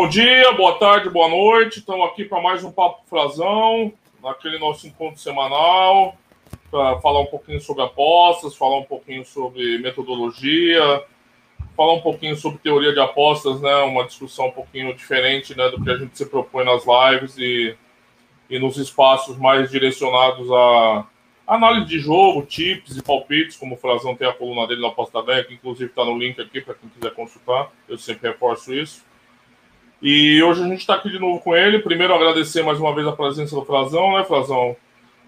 Bom dia, boa tarde, boa noite. Estamos aqui para mais um Papo Frazão, naquele nosso encontro semanal, para falar um pouquinho sobre apostas, falar um pouquinho sobre metodologia, falar um pouquinho sobre teoria de apostas, né? Uma discussão um pouquinho diferente né, do que a gente se propõe nas lives e, e nos espaços mais direcionados a Análise de jogo, tips e palpites, como o Frazão tem a coluna dele na Aposta que inclusive está no link aqui para quem quiser consultar. Eu sempre reforço isso. E hoje a gente está aqui de novo com ele. Primeiro, agradecer mais uma vez a presença do Frazão, né, Frazão?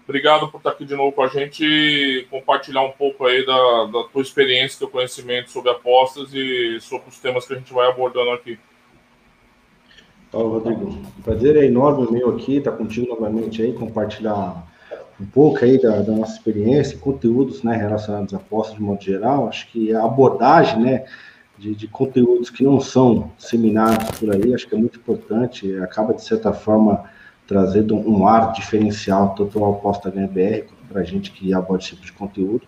Obrigado por estar aqui de novo com a gente e compartilhar um pouco aí da, da tua experiência, teu conhecimento sobre apostas e sobre os temas que a gente vai abordando aqui. Fala, Rodrigo. O prazer é enorme meu aqui, estar tá contigo novamente aí, compartilhar um pouco aí da, da, nossa experiência, conteúdos né, relacionados à apostas de modo geral. Acho que a abordagem né, de, de, conteúdos que não são seminários por aí, acho que é muito importante, acaba de certa forma trazendo um ar diferencial tanto ao aposta HBR quanto para a gente que aborda esse tipo de conteúdo,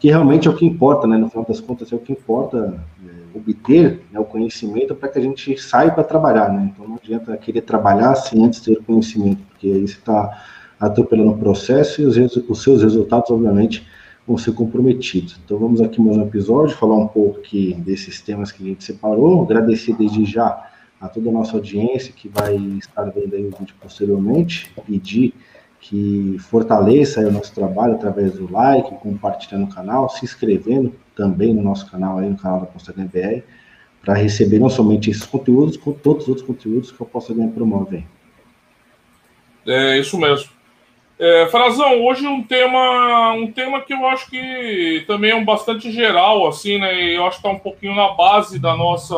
que realmente é o que importa, né? No final das contas, é o que importa é, obter né, o conhecimento para que a gente saiba trabalhar, né? Então não adianta querer trabalhar sem antes ter conhecimento, porque aí você está atropelando o processo e os, os seus resultados, obviamente, vão ser comprometidos. Então vamos aqui mais um episódio, falar um pouco aqui desses temas que a gente separou, agradecer desde já a toda a nossa audiência que vai estar vendo aí o vídeo posteriormente, pedir que fortaleça o nosso trabalho através do like, compartilhando o canal, se inscrevendo também no nosso canal aí, no canal da Posta BR, para receber não somente esses conteúdos, como todos os outros conteúdos que a Ganha promove. É isso mesmo. É, Frazão, hoje um tema, um tema que eu acho que também é um bastante geral, assim, né? Eu acho que está um pouquinho na base da nossa,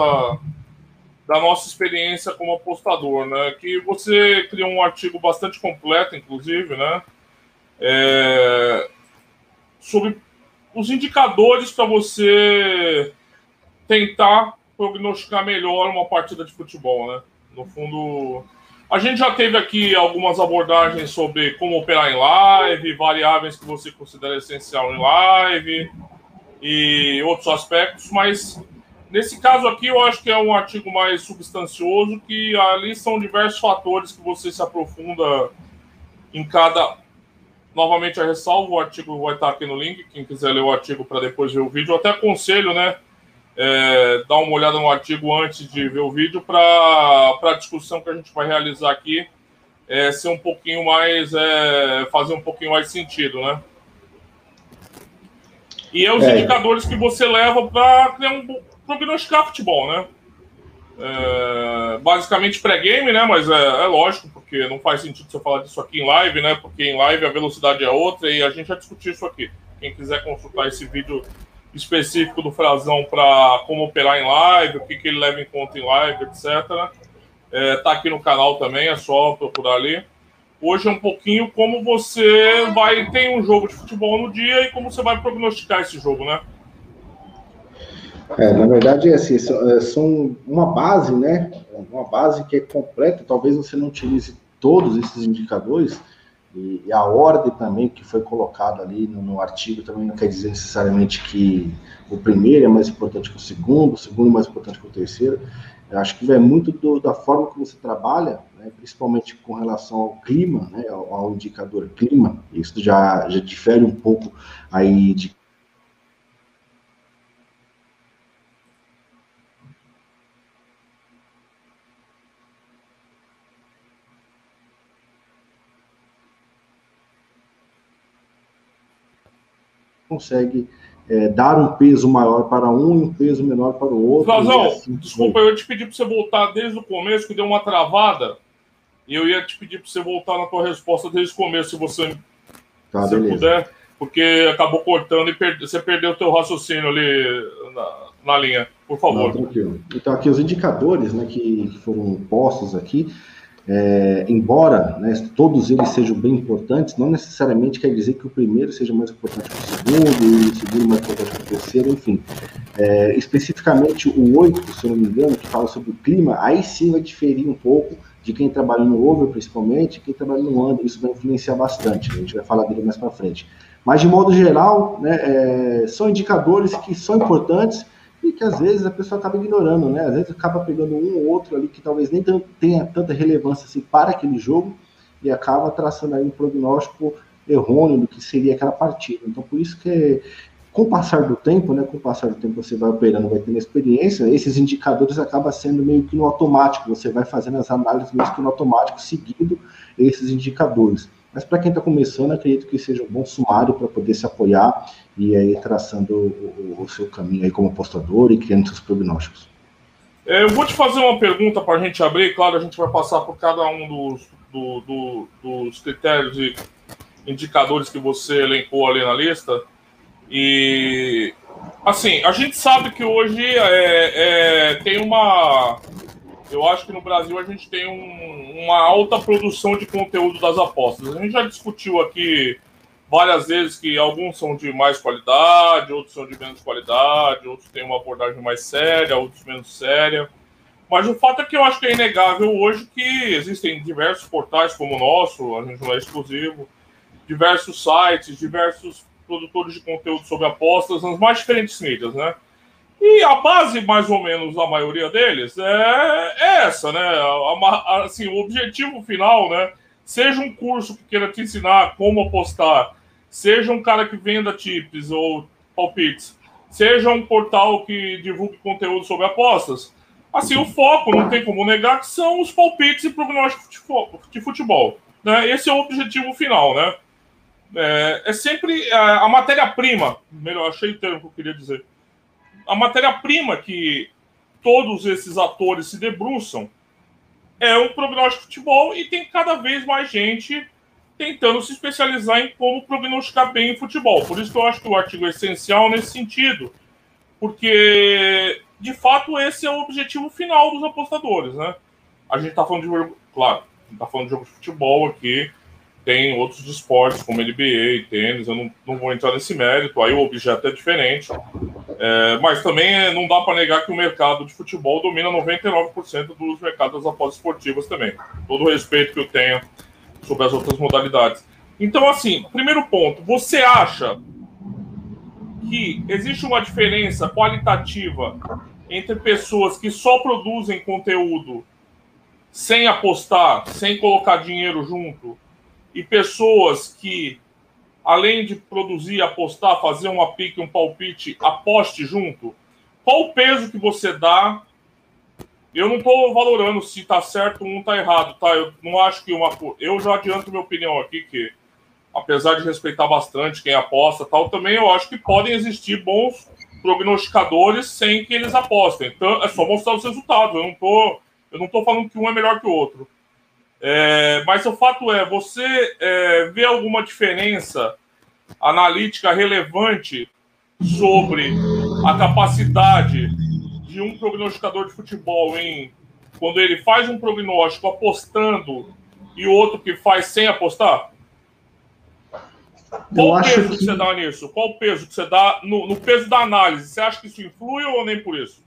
da nossa experiência como apostador, né? Que você criou um artigo bastante completo, inclusive, né? É, sobre os indicadores para você tentar prognosticar melhor uma partida de futebol, né? No fundo, a gente já teve aqui algumas abordagens sobre como operar em live, variáveis que você considera essencial em live e outros aspectos, mas nesse caso aqui eu acho que é um artigo mais substancioso, que ali são diversos fatores que você se aprofunda em cada. Novamente, a ressalvo, o artigo vai estar aqui no link, quem quiser ler o artigo para depois ver o vídeo. Eu até aconselho, né? É, dar uma olhada no artigo antes de ver o vídeo para a discussão que a gente vai realizar aqui é, ser um pouquinho mais é, fazer um pouquinho mais sentido, né? E é os é. indicadores que você leva para criar um prognosticar futebol, né? É, basicamente pré-game, né? Mas é, é, lógico, porque não faz sentido você falar disso aqui em live, né? Porque em live a velocidade é outra e a gente vai discutir isso aqui. Quem quiser consultar esse vídeo específico do Frazão para como operar em live, o que, que ele leva em conta em live, etc. É, tá aqui no canal também, é só procurar ali. Hoje é um pouquinho como você vai tem um jogo de futebol no dia e como você vai prognosticar esse jogo, né? É, na verdade, é assim, são, são uma base, né? Uma base que é completa. Talvez você não utilize todos esses indicadores, e, e, a ordem também que foi colocada ali no, no, artigo também não quer dizer necessariamente que o primeiro é mais importante que o segundo, o segundo é mais importante que o terceiro. Eu acho que vai muito do, da forma como você trabalha, né, principalmente com relação ao clima, né, ao, ao indicador clima. Isso já, já difere um pouco aí de consegue é, dar um peso maior para um e um peso menor para o outro. Frazão, assim, desculpa, eu te pedi para você voltar desde o começo, que deu uma travada, e eu ia te pedir para você voltar na tua resposta desde o começo, se você, tá, se puder, porque acabou cortando e perde, você perdeu o teu raciocínio ali na, na linha. Por favor. Não, tranquilo. Então, aqui os indicadores né, que foram postos aqui, é, embora né, todos eles sejam bem importantes, não necessariamente quer dizer que o primeiro seja mais importante que o segundo, e o segundo mais importante que o terceiro, enfim. É, especificamente o 8, se eu não me engano, que fala sobre o clima, aí sim vai diferir um pouco de quem trabalha no over, principalmente, quem trabalha no under, isso vai influenciar bastante, a gente vai falar dele mais para frente. Mas, de modo geral, né, é, são indicadores que são importantes, e que às vezes a pessoa acaba ignorando, né? Às vezes acaba pegando um ou outro ali que talvez nem tenha tanta relevância assim para aquele jogo e acaba traçando aí um prognóstico errôneo do que seria aquela partida. Então, por isso que com o passar do tempo, né, com o passar do tempo você vai operando, vai tendo experiência, esses indicadores acabam sendo meio que no automático, você vai fazendo as análises meio que no automático, seguindo esses indicadores. Mas para quem está começando, acredito que seja um bom sumário para poder se apoiar e aí traçando o, o, seu caminho aí como apostador e criando seus prognósticos. É, eu vou te fazer uma pergunta para a gente abrir, claro, a gente vai passar por cada um dos, do, do, dos critérios e indicadores que você elencou ali na lista. E assim, a gente sabe que hoje é, é, tem uma. Eu acho que no Brasil a gente tem um, uma alta produção de conteúdo das apostas. A gente já discutiu aqui várias vezes que alguns são de mais qualidade, outros são de menos qualidade, outros têm uma abordagem mais séria, outros menos séria. Mas o fato é que eu acho que é inegável hoje que existem diversos portais como o nosso, a gente não é exclusivo, diversos sites, diversos produtores de conteúdo sobre apostas nas mais diferentes mídias, né? E a base, mais ou menos, da maioria deles é, é essa, né? Assim, o objetivo final, né? Seja um curso que queira te ensinar como apostar, seja um cara que venda tips ou palpites, seja um portal que divulgue conteúdo sobre apostas, assim, o foco, não tem como negar, que são os palpites e prognósticos de futebol. Né? Esse é o objetivo final, né? É, é sempre a, a matéria-prima, melhor, achei o termo que eu queria dizer. A matéria-prima que todos esses atores se debruçam é um prognóstico de futebol e tem cada vez mais gente tentando se especializar em como prognosticar bem em futebol. Por isso que eu acho que o artigo é essencial nesse sentido, porque de fato esse é o objetivo final dos apostadores, né? A gente está falando de claro, está falando de jogo de futebol aqui, tem outros esportes, como NBA, tênis, eu não, não vou entrar nesse mérito, aí o objeto é diferente. É, mas também não dá para negar que o mercado de futebol domina 99% dos mercados apostas esportivas também. Todo o respeito que eu tenho sobre as outras modalidades. Então, assim, primeiro ponto, você acha que existe uma diferença qualitativa entre pessoas que só produzem conteúdo sem apostar, sem colocar dinheiro junto, e pessoas que, além de produzir, apostar, fazer uma pique, um palpite, aposte junto? Qual o peso que você dá? Eu não estou valorando se está certo ou não está errado, tá? Eu não acho que uma. Eu já adianto minha opinião aqui, que apesar de respeitar bastante quem aposta tal, também eu acho que podem existir bons prognosticadores sem que eles apostem. Então, é só mostrar os resultados. Eu não tô, eu não falando que um é melhor que o outro. É, mas o fato é, você é, vê alguma diferença analítica relevante sobre a capacidade de um prognosticador de futebol em quando ele faz um prognóstico apostando e outro que faz sem apostar? Qual o peso que... que... você dá nisso? Qual o peso que você dá no, no peso da análise? Você acha que isso influi ou nem por isso?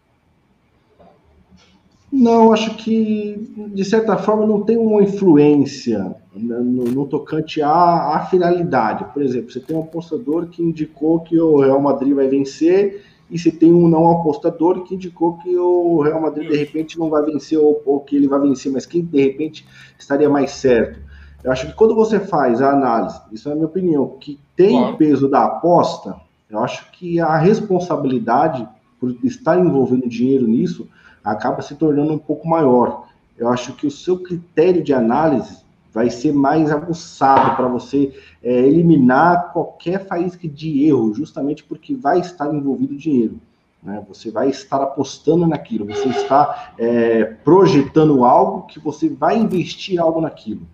Não, acho que, de certa forma, não tem uma influência no, no tocante à, à, finalidade. Por exemplo, você tem um apostador que indicou que o Real Madrid vai vencer, e você tem um não apostador que indicou que o Real Madrid, de repente, não vai vencer, ou, ou que ele vai vencer, mas quem, de repente, estaria mais certo. Eu acho que quando você faz a análise, isso é a minha opinião, que tem claro. peso da aposta, eu acho que a responsabilidade por estar envolvendo dinheiro nisso acaba se tornando um pouco maior. Eu acho que o seu critério de análise vai ser mais aguçado para você é, eliminar qualquer faísca de erro, justamente porque vai estar envolvido dinheiro. Né? Você vai estar apostando naquilo, você está é, projetando algo que você vai investir algo naquilo.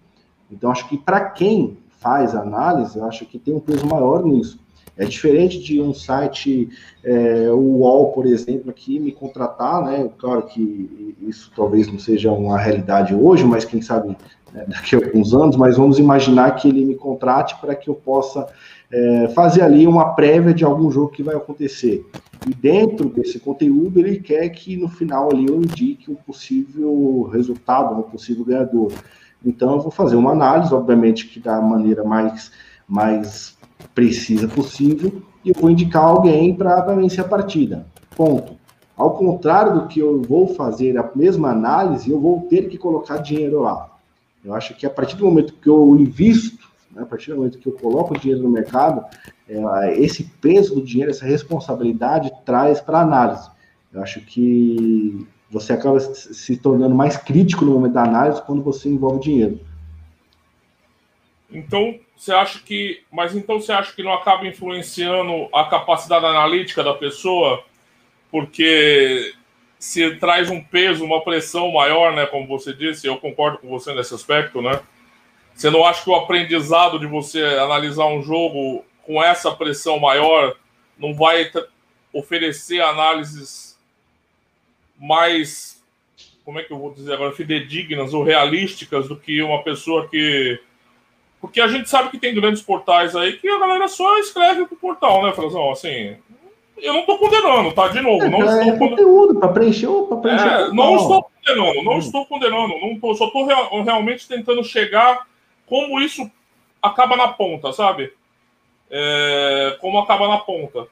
Então, acho que para quem faz análise, eu acho que tem um peso maior nisso. É diferente de um site, é, o UOL, por exemplo, aqui me contratar, né? Claro que isso talvez não seja uma realidade hoje, mas quem sabe né, daqui a alguns anos, mas vamos imaginar que ele me contrate para que eu possa é, fazer ali uma prévia de algum jogo que vai acontecer. E dentro desse conteúdo, ele quer que no final ali eu indique um possível resultado, um possível ganhador. Então, eu vou fazer uma análise, obviamente, que da maneira mais, mais precisa possível, e eu vou indicar alguém para vencer a partida. Ponto. Ao contrário do que eu vou fazer a mesma análise, eu vou ter que colocar dinheiro lá. Eu acho que a partir do momento que eu invisto, né, a partir do momento que eu coloco dinheiro no mercado, é, esse peso do dinheiro, essa responsabilidade traz para a análise. Eu acho que você acaba se tornando mais crítico no momento da análise quando você envolve dinheiro. Então, você acha que. Mas então você acha que não acaba influenciando a capacidade analítica da pessoa? Porque se traz um peso, uma pressão maior, né? Como você disse, eu concordo com você nesse aspecto, né? Você não acha que o aprendizado de você analisar um jogo com essa pressão maior não vai oferecer análises mais, como é que eu vou dizer agora, fidedignas ou realísticas do que uma pessoa que. Porque a gente sabe que tem grandes portais aí que a galera só escreve pro portal, né, Frazão? Assim, eu não estou condenando, tá? De novo, não é, estou conteúdo para preencher, para preencher. É, não estou condenando, não hum. estou condenando, não tô, só estou real, realmente tentando chegar como isso acaba na ponta, sabe? É, como acaba na ponta.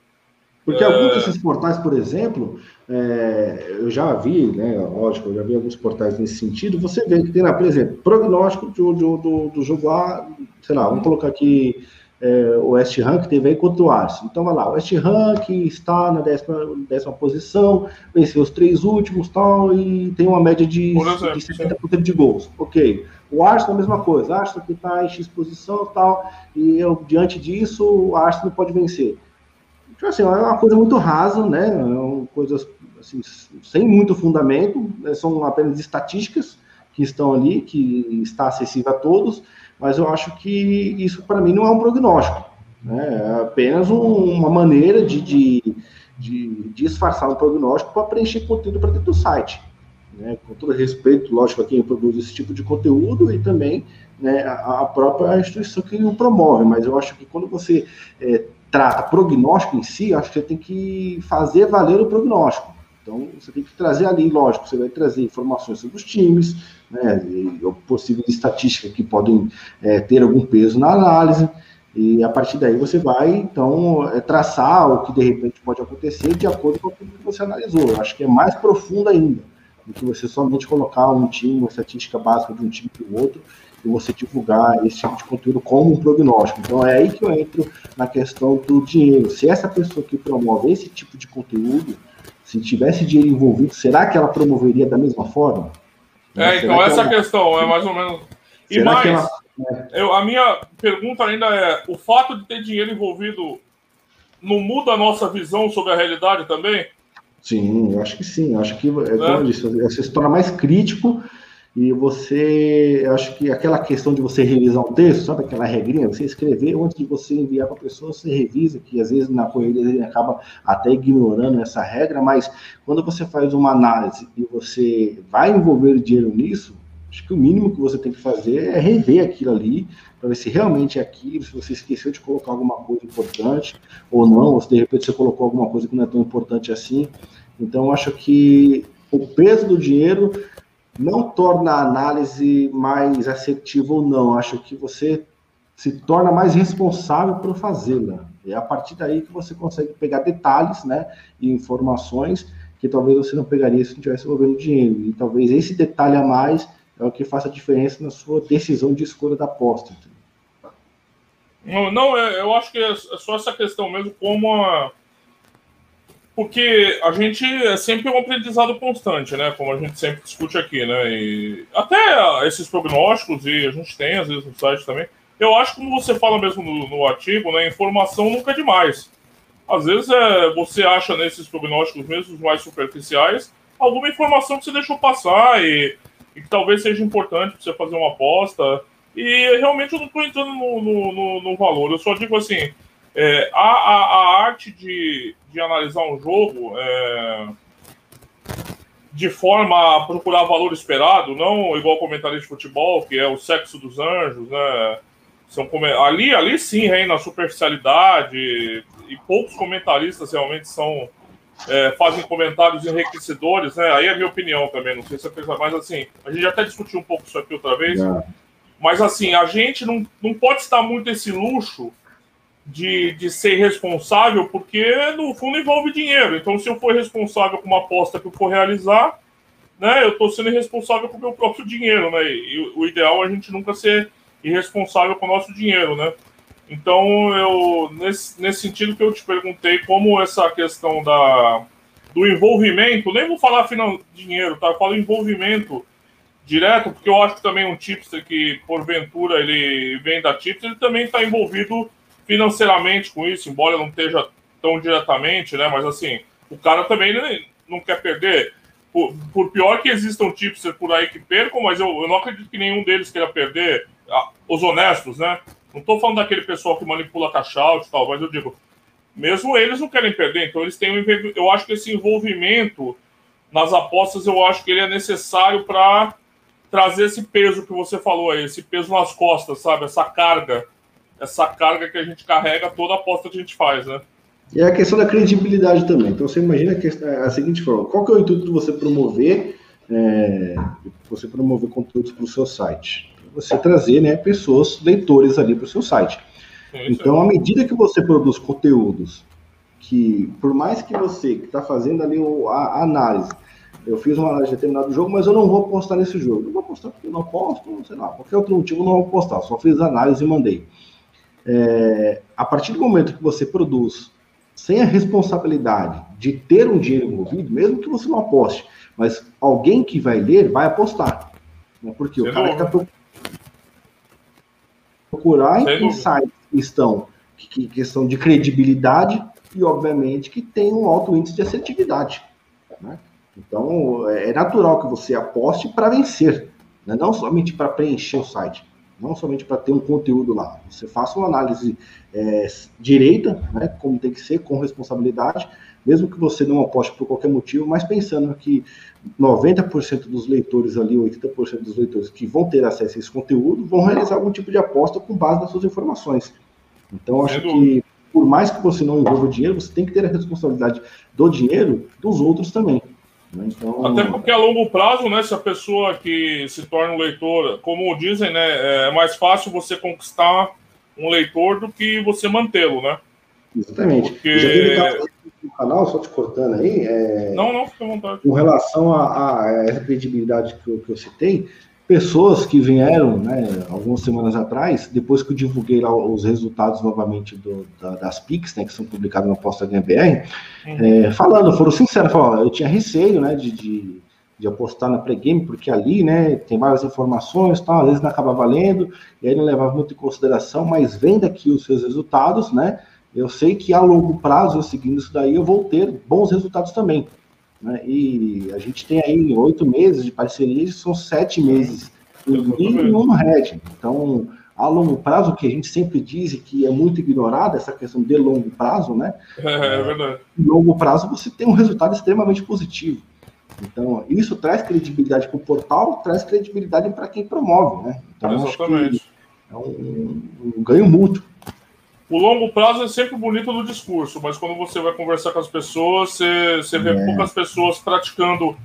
Porque é... alguns desses portais, por exemplo, é, eu já vi, né? Lógico, eu já vi alguns portais nesse sentido. Você vê que tem lá, por exemplo, prognóstico do, do, do, do jogo A, sei lá, vamos colocar aqui é, o West Ham que teve aí contra o Arsenal. Então vai lá, o West Ham que está na décima, décima posição, venceu os três últimos tal, e tem uma média de, exemplo, de 70% de gols. Ok. O Arsenal a mesma coisa, o Arsenal que está em X posição tal, e eu, diante disso o Arsenal pode vencer. Então, assim, é uma coisa muito rasa, né? É coisas assim, sem muito fundamento, né? são apenas estatísticas que estão ali, que está acessível a todos, mas eu acho que isso para mim não é um prognóstico, né? é apenas um, uma maneira de, de, de, disfarçar um prognóstico para preencher conteúdo para dentro do site. Né? Com todo respeito, lógico, a quem produz esse tipo de conteúdo e também né, a, a, própria instituição que o promove, mas eu acho que quando você é, trata prognóstico em si, acho que você tem que fazer valer o prognóstico. Então, você tem que trazer ali, lógico, você vai trazer informações sobre os times, né, e possíveis estatísticas que podem é, ter algum peso na análise, e a partir daí você vai, então, é, traçar o que de repente pode acontecer de acordo com aquilo que você analisou. Eu acho que é mais profundo ainda do que você somente colocar um time, uma estatística básica de um time para o outro, e você divulgar esse tipo de conteúdo como um prognóstico. Então é aí que eu entro na questão do dinheiro. Se essa pessoa que promove esse tipo de conteúdo, se tivesse dinheiro envolvido, será que ela promoveria da mesma forma? É, então essa ela... questão é mais ou menos. E será mais, ela... É. eu, a minha pergunta ainda é: o fato de ter dinheiro envolvido não muda a nossa visão sobre a realidade também? Sim, eu acho que sim. Eu acho que, é. eu disse, você se torna mais crítico e você, acho que aquela questão de você revisar um texto, sabe aquela regrinha, você escrever antes de você enviar para a pessoa, você revisa, que às vezes na corrida ele acaba até ignorando essa regra, mas quando você faz uma análise e você vai envolver o dinheiro nisso, acho que o mínimo que você tem que fazer é rever aquilo ali, para ver se realmente é aquilo, se você esqueceu de colocar alguma coisa importante ou não, ou se de repente você colocou alguma coisa que não é tão importante assim. Então, acho que o peso do dinheiro não torna a análise mais assertiva ou não. Acho que você se torna mais responsável por fazê-la. É a partir daí que você consegue pegar detalhes, né, e informações que talvez você não pegaria se não tivesse envolvendo dinheiro. E talvez esse detalhe a mais é o que faça diferença na sua decisão de escolha da aposta. Não, não, é, eu acho que é só essa questão mesmo, como a, porque a gente é sempre um aprendizado constante, né? Como a gente sempre discute aqui, né? E até esses prognósticos, e a gente tem, às vezes, no site também. Eu acho como você fala mesmo no, no artigo, né? Informação nunca é demais. Às vezes é, você acha nesses prognósticos, mesmo os mais superficiais, alguma informação que você deixou passar e, e que talvez seja importante para você fazer uma aposta. E realmente eu não estou entrando no, no, no, no valor. Eu só digo assim, é, a, a, a, arte de, de analisar um jogo é, de forma a procurar valor esperado, não igual comentarista de futebol, que é o sexo dos anjos, né? São, ali, ali sim reina a superficialidade e poucos comentaristas realmente são é, fazem comentários enriquecedores, né? Aí é a minha opinião também, não sei se é coisa mais assim. A gente até discutiu um pouco isso aqui outra vez, mas assim, a gente não, não pode estar muito esse luxo de, de ser responsável, porque no fundo envolve dinheiro. Então, se eu for responsável com uma aposta que eu for realizar, né, eu estou sendo responsável com o meu próprio dinheiro, né? E o ideal é a gente nunca ser irresponsável com o nosso dinheiro, né? Então, eu nesse, nesse sentido que eu te perguntei como essa questão da, do envolvimento, nem vou falar final dinheiro, tá? Eu falo envolvimento direto, porque eu acho que também um tipster que, porventura, ele vem da tipster, ele também está envolvido financeiramente com isso, embora não esteja tão diretamente, né? Mas assim, o cara também não quer perder. Por, por pior que existam tipsters por aí que percam, mas eu, eu não acredito que nenhum deles queira perder ah, os honestos, né? Não estou falando daquele pessoal que manipula cash-out e tal, mas eu digo, mesmo eles não querem perder, então eles têm um, eu acho que esse envolvimento nas apostas, eu acho que ele é necessário para trazer esse peso que você falou aí, esse peso nas costas, sabe? Essa carga essa carga que a gente carrega toda a aposta que a gente faz, né? E é a questão da credibilidade também. Então você imagina que é a seguinte forma: qual que é o intuito de você promover, é, você promover conteúdos para o seu site? Você trazer né, pessoas, leitores ali para o seu site. então, à medida que você produz conteúdos que, por mais que você que está fazendo ali a, a, análise, eu fiz uma análise de determinado jogo, mas eu não vou postar nesse jogo. Eu vou postar porque eu não posto, sei lá, qualquer outro motivo eu não vou postar. Só fiz análise e mandei é, a partir do momento que você produz sem a responsabilidade de ter um dinheiro envolvido, mesmo que você não aposte, mas alguém que vai ler vai apostar. Né? Porque Sem o cara está procurar em sites que estão que, questão de credibilidade e, obviamente, que tem um alto índice de assertividade. Né? Então, é natural que você aposte para vencer, né? não somente para preencher o site não somente para ter um conteúdo lá. Você faça uma análise é, direita, né, como tem que ser, com responsabilidade, mesmo que você não aposte por qualquer motivo, mas pensando que 90% dos leitores ali, 80% dos leitores que vão ter acesso a esse conteúdo, vão realizar algum tipo de aposta com base nas suas informações. Então, acho que, por mais que você não envolva dinheiro, você tem que ter a responsabilidade do dinheiro dos outros também. Então... Até porque a longo prazo, né, se a pessoa que se torna um leitor, como dizem, né, é mais fácil você conquistar um leitor do que você mantê-lo, né? Exatamente. Porque... Já teve no canal, só te cortando aí. É... Não, não, fica à vontade. Com relação a, a essa credibilidade que eu, que eu citei, pessoas que vieram, né, algumas semanas atrás, depois que eu divulguei lá os resultados novamente do, da, das PICs, né, que são publicados na Posta HBR, uhum. é, falando, foram sinceros, falaram, eu tinha receio, né, de, de, de apostar na pregame, porque ali, né, tem várias informações, tal, às vezes não acaba valendo, e aí não levava muito em consideração, mas vendo aqui os seus resultados, né, eu sei que a longo prazo, eu seguindo isso daí, eu vou ter bons resultados também. Né? E a gente tem aí oito meses de parceria, são sete meses no e um no Red. Então, a longo prazo, que a gente sempre diz que é muito ignorado, essa questão de longo prazo, né? É, é verdade. Em longo prazo, você tem um resultado extremamente positivo. Então, isso traz credibilidade para o portal, traz credibilidade para quem promove, né? Então, Exatamente. é um, um ganho mútuo. O longo prazo é sempre bonito no discurso, mas quando você vai conversar com as pessoas, você, você vê é. poucas pessoas praticando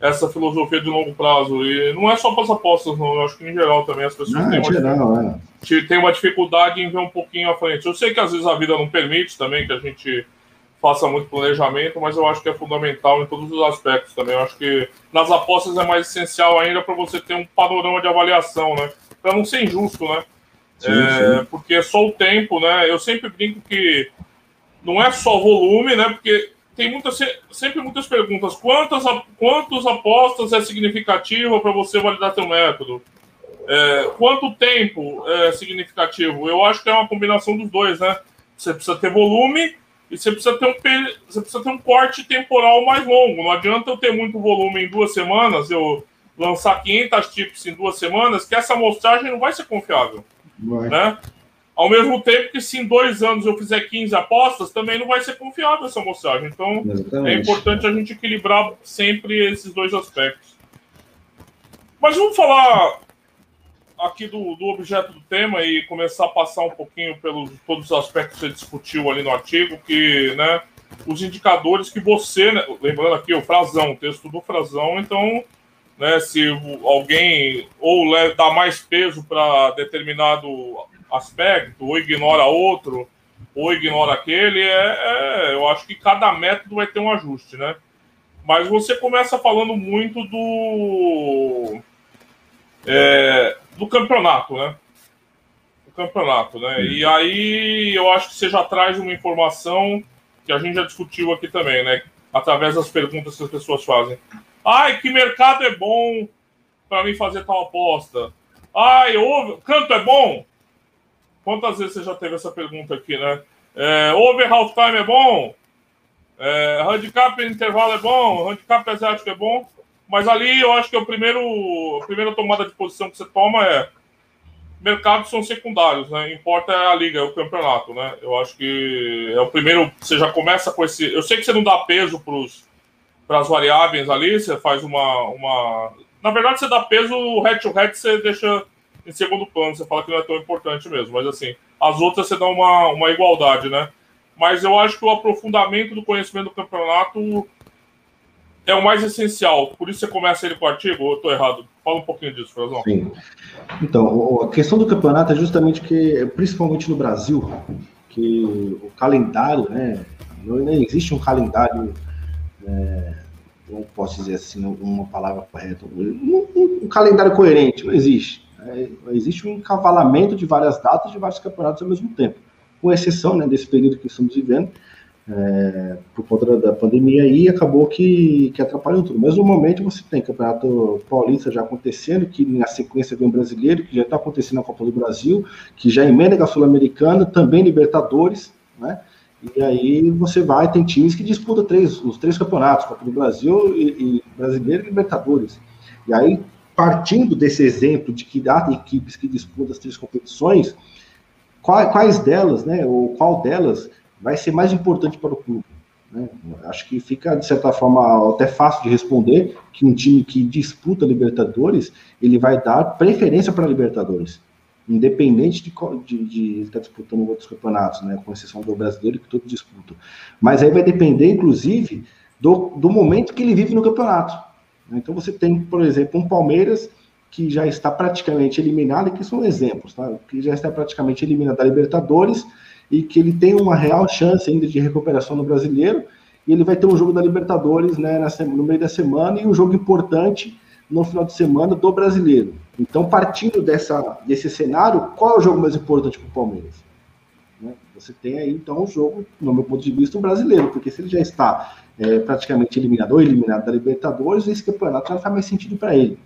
essa filosofia de longo prazo. E não é só para as apostas, não. Eu acho que em geral também as pessoas não, têm, uma, geral, é. têm uma dificuldade em ver um pouquinho à frente. Eu sei que às vezes a vida não permite também que a gente faça muito planejamento, mas eu acho que é fundamental em todos os aspectos também. Eu acho que nas apostas é mais essencial ainda para você ter um panorama de avaliação, né? Para não ser injusto, né? Sim, é, sim. Porque é só o tempo, né? Eu sempre brinco que não é só volume, né? Porque tem muitas, sempre muitas perguntas. Quantas, quantos apostas é significativo para você validar seu método? É, quanto tempo é significativo? Eu acho que é uma combinação dos dois, né? Você precisa ter volume e você precisa ter um, você precisa ter um corte temporal mais longo. Não adianta eu ter muito volume em duas semanas, eu lançar 500 tips em duas semanas, que essa amostragem não vai ser confiável. Vai. Né? Ao mesmo tempo que se em dois anos eu fizer 15 apostas, também não vai ser confiável essa amostragem. Então Exatamente. é importante a gente equilibrar sempre esses dois aspectos. Mas vamos falar aqui do, do objeto do tema e começar a passar um pouquinho pelos todos os aspectos que você discutiu ali no artigo, que, né, os indicadores que você, né, lembrando aqui o frasão, o texto do frasão, então né, se alguém ou dá mais peso para determinado aspecto ou ignora outro, ou ignora aquele, é, é, eu acho que cada método vai ter um ajuste, né? Mas você começa falando muito do é, do campeonato, né? Do campeonato, né? E aí eu acho que você já traz uma informação que a gente já discutiu aqui também, né? Através das perguntas que as pessoas fazem. Ai, que mercado é bom para mim fazer tal aposta? Ai, over... canto é bom? Quantas vezes você já teve essa pergunta aqui, né? É, over halftime é bom? É, handicap intervalo é bom? Handicap asiático é bom? Mas ali eu acho que é o primeiro, a primeira tomada de posição que você toma é mercados são secundários, né? Importa é a liga, é o campeonato, né? Eu acho que é o primeiro. Você já começa com esse. Eu sei que você não dá peso para as variáveis ali, você faz uma, uma. Na verdade, você dá peso, o head to head você deixa em segundo plano, você fala que não é tão importante mesmo, mas assim, as outras você dá uma, uma igualdade, né? Mas eu acho que o aprofundamento do conhecimento do campeonato é o mais essencial. Por isso você começa ele com o artigo, ou eu estou errado? Fala um pouquinho disso, Frazão. Sim. Então, a questão do campeonato é justamente que, principalmente no Brasil, que o calendário, né? Não existe um calendário, é, não posso dizer assim, uma palavra correta, um, um, um calendário coerente, não existe. É, existe um encavalamento de várias datas de vários campeonatos ao mesmo tempo, com exceção né, desse período que estamos vivendo, é, por conta da pandemia aí, acabou que, que atrapalhou tudo. Mas normalmente você tem campeonato paulista já acontecendo, que na sequência vem o brasileiro, que já está acontecendo na Copa do Brasil, que já emenda a Sul-Americana, também Libertadores, né? E aí você vai, tem times que disputam três, os três campeonatos, Copa do Brasil e, e Brasileiro e Libertadores. E aí, partindo desse exemplo de que há equipes que disputam as três competições, quais, quais delas, né, ou qual delas vai ser mais importante para o clube. Né? Acho que fica, de certa forma, até fácil de responder que um time que disputa Libertadores, ele vai dar preferência para Libertadores, independente de, de, de estar disputando outros campeonatos, né? com exceção do brasileiro, que todos disputam. Mas aí vai depender, inclusive, do, do momento que ele vive no campeonato. Então você tem, por exemplo, um Palmeiras que já está praticamente eliminado, e que são exemplos, tá? que já está praticamente eliminado da Libertadores, e que ele tem uma real chance ainda de recuperação no brasileiro. E ele vai ter um jogo da Libertadores né, no meio da semana e um jogo importante no final de semana do brasileiro. Então, partindo dessa, desse cenário, qual é o jogo mais importante para o Palmeiras? Né? Você tem aí, então, um jogo, no meu ponto de vista, um brasileiro, porque se ele já está é, praticamente eliminado ou eliminado da Libertadores, esse campeonato já não faz mais sentido para ele.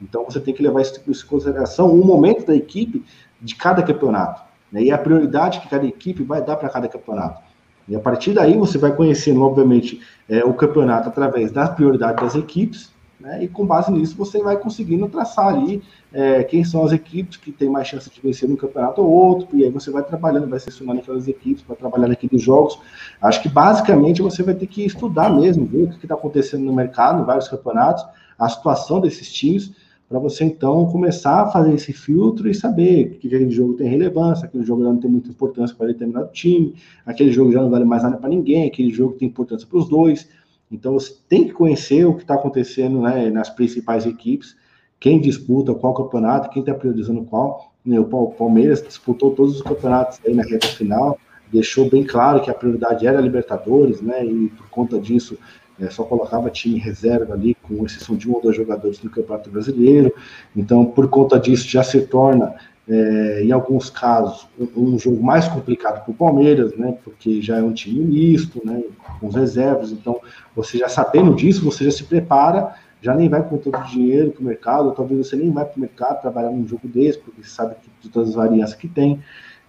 Então, você tem que levar isso em consideração o momento da equipe de cada campeonato né, e a prioridade que cada equipe vai dar para cada campeonato. E a partir daí você vai conhecendo, obviamente, é, o campeonato através da prioridade das equipes, né, e com base nisso você vai conseguindo traçar ali é, quem são as equipes que têm mais chance de vencer um campeonato ou outro, e aí você vai trabalhando, vai selecionando aquelas equipes para trabalhar naqueles jogos. Acho que basicamente você vai ter que estudar mesmo, ver o que está acontecendo no mercado, vários campeonatos, a situação desses times, para você então começar a fazer esse filtro e saber que aquele jogo tem relevância, aquele jogo já não tem muita importância para determinado time, aquele jogo já não vale mais nada para ninguém, aquele jogo tem importância para os dois. Então você tem que conhecer o que está acontecendo né, nas principais equipes, quem disputa qual campeonato, quem está priorizando qual. Né, o Palmeiras disputou todos os campeonatos aí na reta final, deixou bem claro que a prioridade era a Libertadores, né? E por conta disso é, só colocava time reserva ali, com exceção de um ou dois jogadores no Campeonato Brasileiro. Então, por conta disso, já se torna, é, em alguns casos, um, jogo mais complicado para o Palmeiras, né? Porque já é um time misto, né? Com reservas. Então, você já sabendo disso, você já se prepara, já nem vai com todo o dinheiro para o mercado, ou talvez você nem vai para o mercado trabalhar num jogo desse, porque você sabe que, todas as variâncias que tem.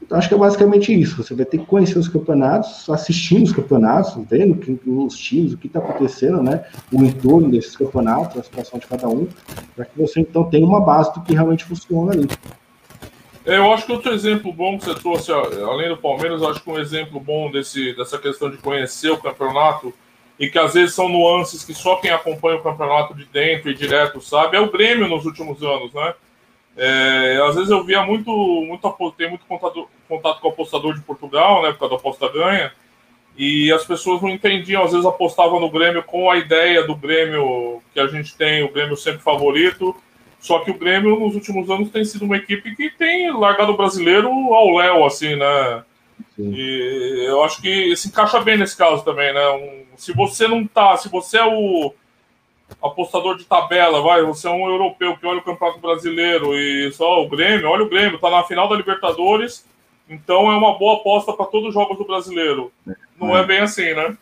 Então, acho que é basicamente isso. Você vai ter que conhecer os campeonatos, assistindo os campeonatos, vendo que, os times, o que está acontecendo, né? O entorno desses campeonatos, a situação de cada um, para que você então tenha uma base do que realmente funciona ali. Eu acho que outro exemplo bom que você trouxe, além do Palmeiras, acho que um exemplo bom desse, dessa questão de conhecer o campeonato e que às vezes são nuances que só quem acompanha o campeonato de dentro e direto sabe, é o Grêmio nos últimos anos, né? É, às vezes eu via muito, muito tem muito contato, contato com o apostador de Portugal, né, por causa da aposta ganha, e as pessoas não entendiam, às vezes apostavam no Grêmio com a ideia do Grêmio que a gente tem, o Grêmio sempre favorito, só que o Grêmio nos últimos anos tem sido uma equipe que tem largado o brasileiro ao léu, assim, né? Sim. E eu acho que se encaixa bem nesse caso também, né? Um, se você não tá, se você é o apostador de tabela, vai, você é um europeu que olha o Campeonato Brasileiro e só o Grêmio, olha o Grêmio, tá na final da Libertadores, então é uma boa aposta para todos os jogos do brasileiro. Não é, é bem assim, né?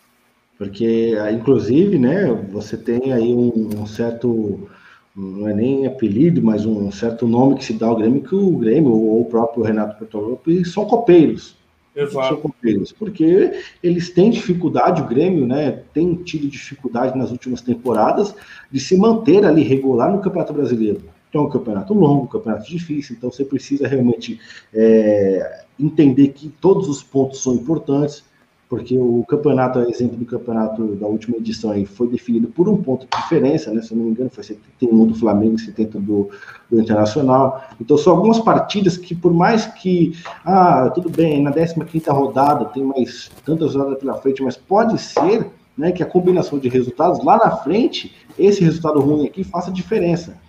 Porque, inclusive, né, você tem aí um, um, certo, não é nem apelido, mas um certo nome que se dá ao Grêmio, que o Grêmio ou o próprio Renato Portaluppi são copeiros. Exato. São copeiros, porque eles têm dificuldade, o Grêmio, né, tem tido dificuldade nas últimas temporadas de se manter ali regular no Campeonato Brasileiro. Então, é um campeonato longo, um campeonato difícil, então você precisa realmente é, entender que todos os pontos são importantes porque o campeonato, exemplo do campeonato da última edição aí, foi definido por um ponto de diferença, né? Se eu não me engano, foi 71 do Flamengo e 70 do, do Internacional. Então, são algumas partidas que, por mais que, ah, tudo bem, na 15 rodada tem mais tantas rodadas pela frente, mas pode ser né, que a combinação de resultados lá na frente, esse resultado ruim aqui faça diferença.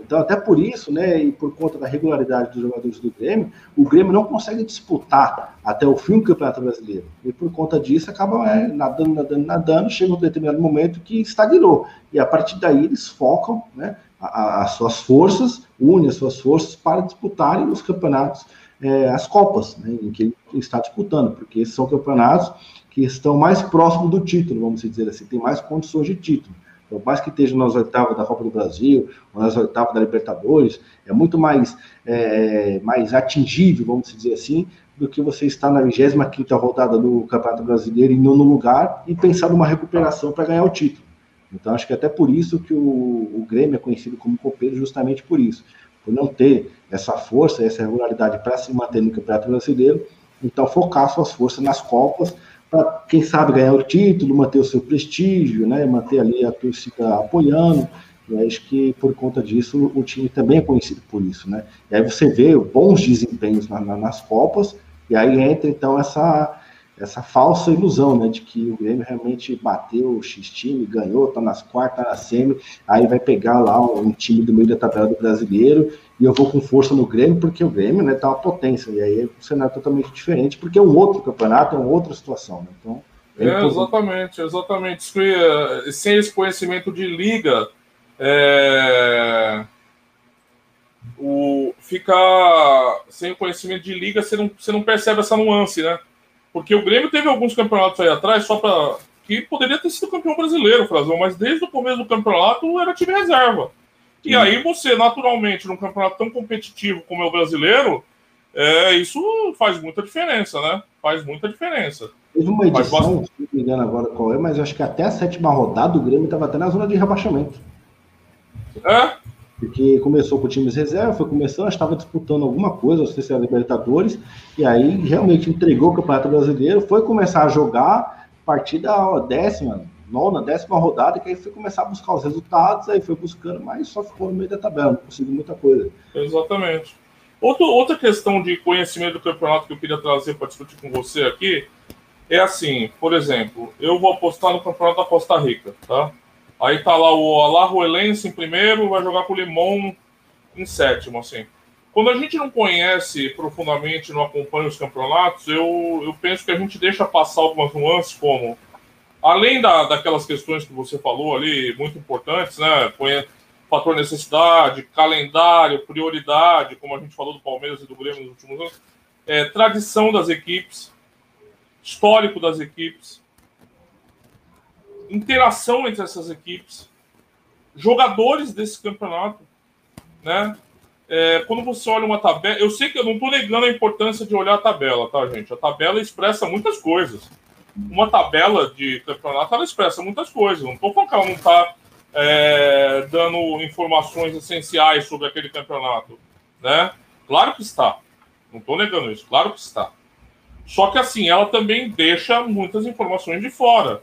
Então, até por isso, né, e por conta da regularidade dos jogadores do Grêmio, o Grêmio não consegue disputar até o fim do Campeonato Brasileiro. E por conta disso, acaba é, nadando, nadando, nadando, chega um determinado momento que estagnou. E a partir daí, eles focam né, as suas forças, unem as suas forças para disputarem os campeonatos, é, as Copas, né, em que ele está disputando, porque esses são campeonatos que estão mais próximos do título, vamos dizer assim, tem mais condições de título por mais que esteja nas oitavas da Copa do Brasil, ou nas oitavas da Libertadores, é muito mais, é, mais atingível, vamos dizer assim, do que você estar na 25 rodada do Campeonato Brasileiro em nono lugar e pensar numa recuperação para ganhar o título. Então, acho que até por isso que o, o Grêmio é conhecido como copeiro, justamente por isso. Por não ter essa força, essa regularidade para se manter no Campeonato Brasileiro, então focar suas forças nas Copas, para, quem sabe, ganhar o título, manter o seu prestígio, né, manter ali a torcida apoiando. E acho que por conta disso o time também é conhecido por isso, né? E aí você vê bons desempenhos na, na, nas Copas, e aí entra então essa, essa falsa ilusão, né? De que o Grêmio realmente bateu o X-time, ganhou, tá nas quartas, tá na semi, aí vai pegar lá um, um time do meio da tabela do brasileiro e eu vou com força no Grêmio, porque o Grêmio né, tá uma potência, e aí o cenário é totalmente diferente, porque é um outro campeonato, é uma outra situação. Né? Então, é, é exatamente, exatamente. Sem esse conhecimento de liga, é... o... fica sem o conhecimento de liga, você não, você não percebe essa nuance, né? Porque o Grêmio teve alguns campeonatos aí atrás, só para que poderia ter sido campeão brasileiro, Frazão, mas desde o começo do campeonato era time reserva. E aí você, naturalmente, num campeonato tão competitivo como é o brasileiro, é, isso faz muita diferença, né? Faz muita diferença. Teve uma edição, não me engano agora qual é, mas acho que até a sétima rodada o Grêmio estava até na zona de rebaixamento. É? Porque começou com times reserva, foi começando, estava disputando alguma coisa, não sei se era Libertadores, e aí realmente entregou o Campeonato Brasileiro, foi começar a jogar a partir da décima, nona, décima rodada, que aí foi começar a buscar os resultados, aí foi buscando, mas só ficou no meio da tabela, não conseguiu muita coisa. Exatamente. Outro, outra questão de conhecimento do campeonato que eu queria trazer para discutir com você aqui é assim, por exemplo, eu vou apostar no campeonato da Costa Rica, tá? Aí tá lá o Alajuelense em primeiro, vai jogar com o Limão em sétimo, assim. Quando a gente não conhece profundamente, não acompanha os campeonatos, eu, eu penso que a gente deixa passar algumas nuances, como além da, daquelas questões que você falou ali, muito importantes, né? Fator necessidade, calendário, prioridade, como a gente falou do Palmeiras e do Grêmio nos últimos anos, é, tradição das equipes, histórico das equipes, interação entre essas equipes, jogadores desse campeonato, né? É, quando você olha uma tabela, eu sei que eu não estou negando a importância de olhar a tabela, tá, gente? A tabela expressa muitas coisas uma tabela de campeonato ela expressa muitas coisas. Não estou falando que ela não está é, dando informações essenciais sobre aquele campeonato. Né? Claro que está. Não estou negando isso, claro que está. Só que assim, ela também deixa muitas informações de fora.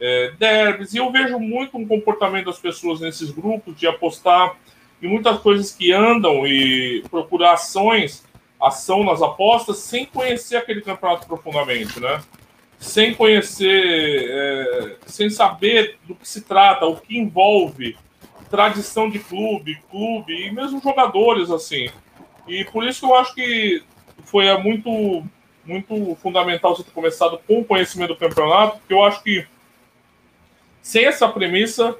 É, derbys, e eu vejo muito um comportamento das pessoas nesses grupos de apostar em muitas coisas que andam e procurar ações, ação nas apostas, sem conhecer aquele campeonato profundamente, né? sem conhecer, é, sem saber do que se trata, o que envolve tradição de clube, clube e mesmo jogadores assim. E por isso eu acho que foi muito muito fundamental você ter começado com o conhecimento do campeonato, porque eu acho que sem essa premissa,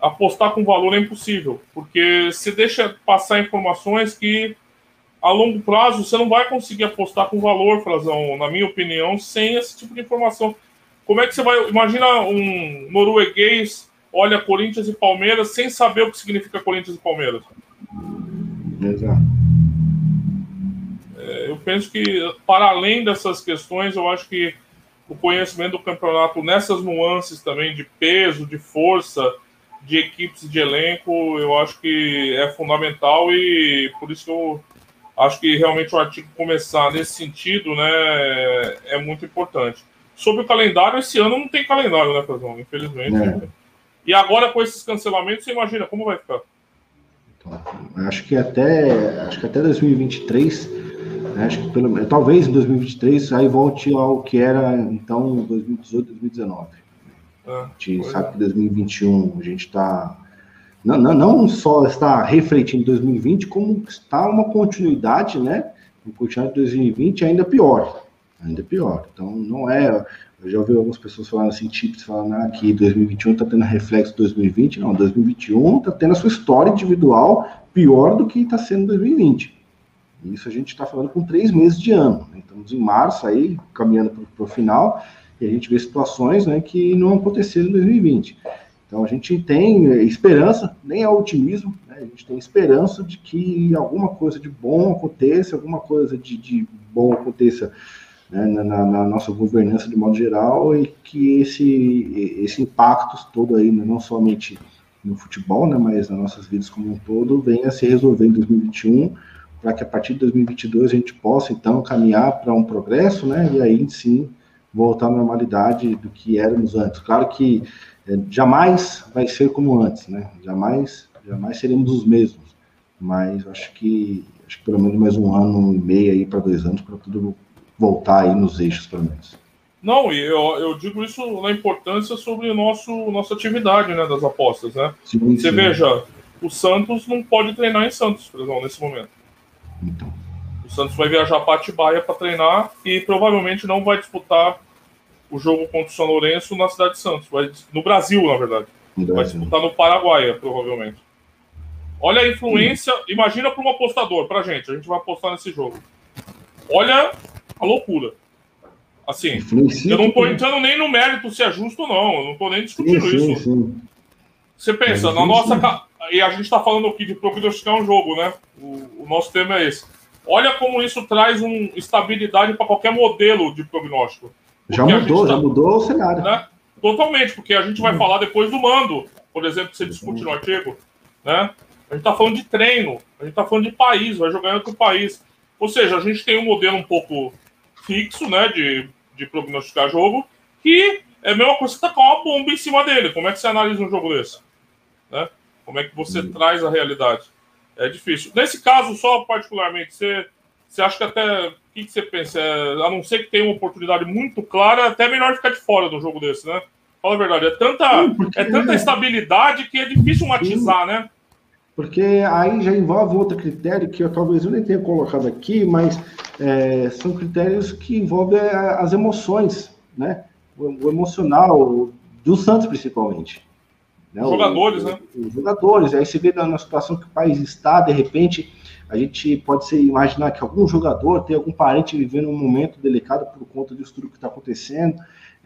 apostar com valor é impossível, porque você deixa passar informações que a longo prazo você não vai conseguir apostar com valor, Frazão, na minha opinião, sem esse tipo de informação. Como é que você vai. Imagina um norueguês olha Corinthians e Palmeiras sem saber o que significa Corinthians e Palmeiras. Exato. É, eu penso que, para além dessas questões, eu acho que o conhecimento do campeonato nessas nuances também de peso, de força, de equipes de elenco, eu acho que é fundamental e por isso que eu acho que realmente o artigo começar nesse sentido, né, é muito importante. Sobre o calendário, esse ano não tem calendário, né, Frazão? Infelizmente. É. E agora com esses cancelamentos, você imagina como vai ficar? Acho que até, acho que até 2023, né, acho que pelo, talvez em 2023 aí volte ao que era então 2018, 2019. É, a gente sabe é. que 2021 a gente está não, não, não só está refletindo 2020, como está uma continuidade, né? Um continuidade de 2020 ainda pior. Ainda pior. Então, não é. Eu já ouvi algumas pessoas falando assim, tips falando ah, que 2021 está tendo reflexo de 2020. Não, 2021 está tendo a sua história individual pior do que está sendo 2020. Isso a gente está falando com três meses de ano. Né? Estamos em março aí, caminhando para o final, e a gente vê situações né, que não aconteceram em 2020. Então a gente tem esperança, nem é otimismo, né? a gente tem esperança de que alguma coisa de bom aconteça, alguma coisa de, de bom aconteça né, na, na, nossa governança de modo geral e que esse, esse impacto todo aí, né, não somente no futebol, né, mas nas nossas vidas como um todo, venha a se resolver em 2021, para que a partir de 2022 a gente possa então caminhar para um progresso, né, e aí sim voltar à normalidade do que éramos antes. Claro que é, jamais vai ser como antes, né? Jamais, jamais seremos os mesmos. Mas acho que acho que pelo menos mais um ano e meio aí para dois anos para tudo voltar aí nos eixos pelo menos. Não, e eu, eu digo isso na importância sobre nosso nossa atividade, né, das apostas, né? Sim, Você sim. veja, o Santos não pode treinar em Santos, por exemplo, nesse momento. Então. O Santos vai viajar para Atibaia para treinar e provavelmente não vai disputar o jogo contra o São Lourenço na cidade de Santos. Vai, no Brasil, na verdade. Vai disputar no Paraguai, provavelmente. Olha a influência. Sim. Imagina para um apostador, para gente. A gente vai apostar nesse jogo. Olha a loucura. Assim, eu não estou entrando nem no mérito se é justo ou não. Eu não estou nem discutindo sim, sim, isso. Você pensa, na nossa. E a gente está falando aqui de prognosticar um jogo, né? O, o nosso tema é esse. Olha como isso traz um, estabilidade para qualquer modelo de prognóstico. Já mudou, tá, já mudou o cenário. Né? Totalmente, porque a gente vai hum. falar depois do mando, por exemplo, que você discute no artigo. Né? A gente está falando de treino, a gente está falando de país, vai jogar em outro país. Ou seja, a gente tem um modelo um pouco fixo, né, de, de prognosticar jogo, que é a mesma coisa que tacar uma bomba em cima dele. Como é que você analisa um jogo desse? Né? Como é que você hum. traz a realidade? É difícil. Nesse caso, só particularmente, você, você acha que até que, que você pensa? É, a não ser que tenha uma oportunidade muito clara, é até melhor ficar de fora do jogo desse, né? Fala a verdade. É tanta, Sim, é tanta é... estabilidade que é difícil matizar, Sim. né? Porque aí já envolve outro critério que eu talvez eu nem tenha colocado aqui, mas é, são critérios que envolvem as emoções, né? O, o emocional do Santos, principalmente. Né? Jogadores, né? Os jogadores. Aí você vê na situação que o país está, de repente a gente pode ser, imaginar que algum jogador tem algum parente vivendo um momento delicado por conta disso tudo que está acontecendo.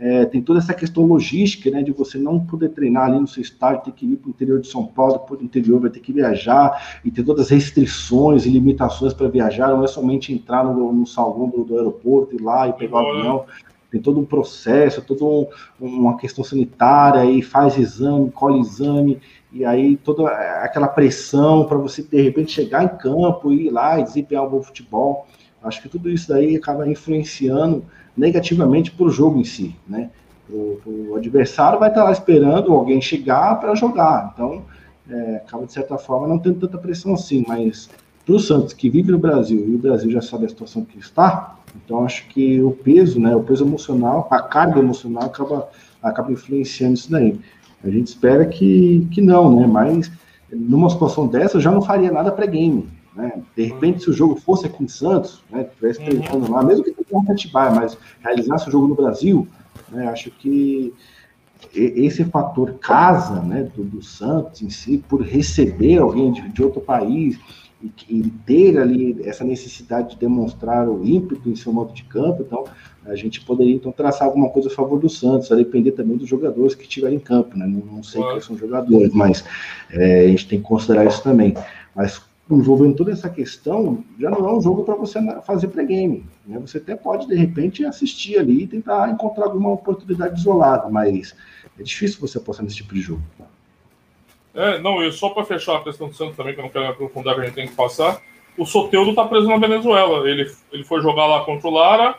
É, tem toda essa questão logística, né, de você não poder treinar ali no seu estádio, ter que ir para o interior de São Paulo, depois do interior vai ter que viajar, e ter todas as restrições e limitações para viajar, não é somente entrar no, no salão do, do aeroporto, ir lá e pegar o avião, tem todo um processo, toda um, uma questão sanitária, e faz exame, colhe exame, e aí toda aquela pressão para você de repente chegar em campo, ir lá e desempenhar um bom futebol. Acho que tudo isso daí acaba influenciando negativamente para o jogo em si, né? O, o, adversário vai estar lá esperando alguém chegar para jogar, então é, acaba de certa forma não tendo tanta pressão assim, mas para o Santos que vive no Brasil e o Brasil já sabe a situação que está, então acho que o peso, né, o peso emocional, a carga emocional acaba acaba influenciando isso daí. A gente espera que, que não, né? Mas numa situação dessa, eu já não faria nada pré-game. Né? De repente, se o jogo fosse aqui em Santos, né, tivesse uhum. lá, mesmo que tenha um Atibaia, mas realizasse o jogo no Brasil, né, acho que esse fator casa né, do, do, Santos em si, por receber alguém de, de outro país e, e, ter ali essa necessidade de demonstrar o ímpeto em seu modo de campo, então a gente poderia então traçar alguma coisa a favor do Santos, a depender também dos jogadores que estiverem em campo, né? Não, não sei quais são os jogadores, mas é, a gente tem que considerar isso também. Mas envolvendo toda essa questão, já não é um jogo para você fazer pré-game. Né? Você até pode, de repente, assistir ali e tentar encontrar alguma oportunidade isolada, mas é difícil você apostar nesse tipo de jogo. É, não, e só para fechar a questão do Santos também, que eu não quero aprofundar, que a gente tem que passar, o Soteudo está preso na Venezuela. Ele, ele foi jogar lá contra o Lara,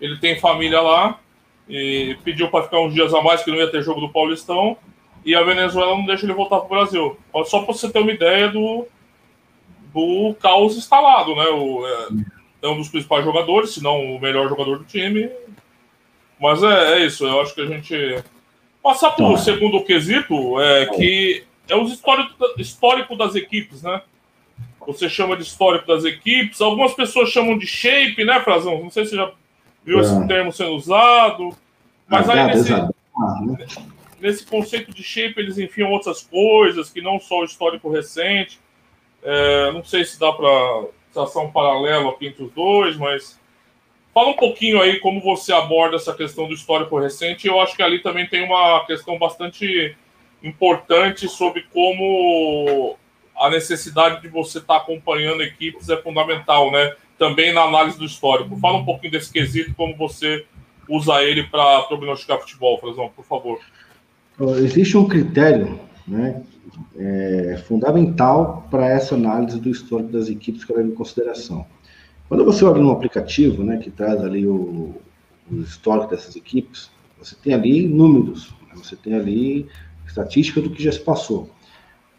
ele tem família lá, e pediu para ficar uns dias a mais, que não ia ter jogo do Paulistão, e a Venezuela não deixa ele voltar para o Brasil. Só para você ter uma ideia do, do caos instalado, né? O, é, é, um dos principais jogadores, se não o melhor jogador do time. Mas é, é isso, eu acho que a gente. Passar para o tá. segundo quesito, é que é o histórico, histórico das equipes, né? Você chama de histórico das equipes, algumas pessoas chamam de shape, né, Frazão? Não sei se você já viu é. esse termo sendo usado. Mas aí nesse, nesse conceito de shape eles enfiam outras coisas que não só o histórico recente. É, não sei se dá para traçar um paralelo aqui entre os dois, mas fala um pouquinho aí como você aborda essa questão do histórico recente. Eu acho que ali também tem uma questão bastante importante sobre como a necessidade de você estar tá acompanhando equipes é fundamental, né? Também na análise do histórico. Fala um pouquinho desse quesito, como você usa ele para prognosticar futebol, Frazão, por favor. Existe um critério, né, é, fundamental para essa análise do histórico das equipes que eu levo em consideração. Quando você olha no aplicativo, né, que traz ali o, o histórico dessas equipes, você tem ali números, né, você tem ali estatística do que já se passou.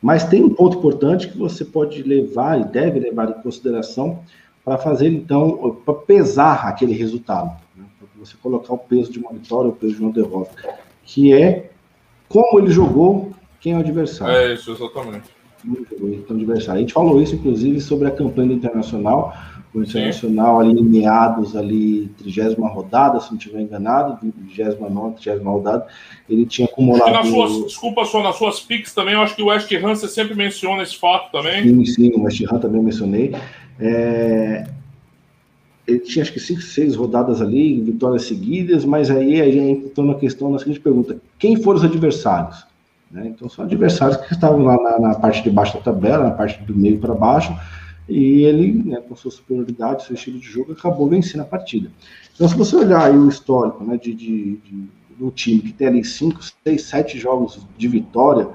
Mas tem um ponto importante que você pode levar e deve levar em consideração para fazer, então, para pesar aquele resultado, né, para você colocar o peso de uma vitória, o peso de uma derrota, que é como ele jogou quem é o adversário. É isso, exatamente. Então, adversário. A gente falou isso, inclusive, sobre a campanha Internacional. O Internacional Sim. ali em meados, ali, trigésima rodada, se não estiver enganado, vigésima nona, trigésima rodada, ele tinha acumulado... Nas suas, desculpa, só nas suas piques também, eu acho que o West Ham você sempre menciona esse fato também. Sim, sim, o West Ham também mencionei. É... Ele tinha acho que cinco, seis rodadas ali, vitórias seguidas, mas aí a gente entrou na questão na seguinte pergunta: quem foram os adversários? Né? Então, são adversários que estavam lá na, na, parte de baixo da tabela, na parte do meio para baixo, e ele, né, com sua superioridade, seu estilo de jogo, acabou vencendo a partida. Então, se você olhar o histórico né, de, de, de do time que tem ali 5, 6, 7 jogos de vitória,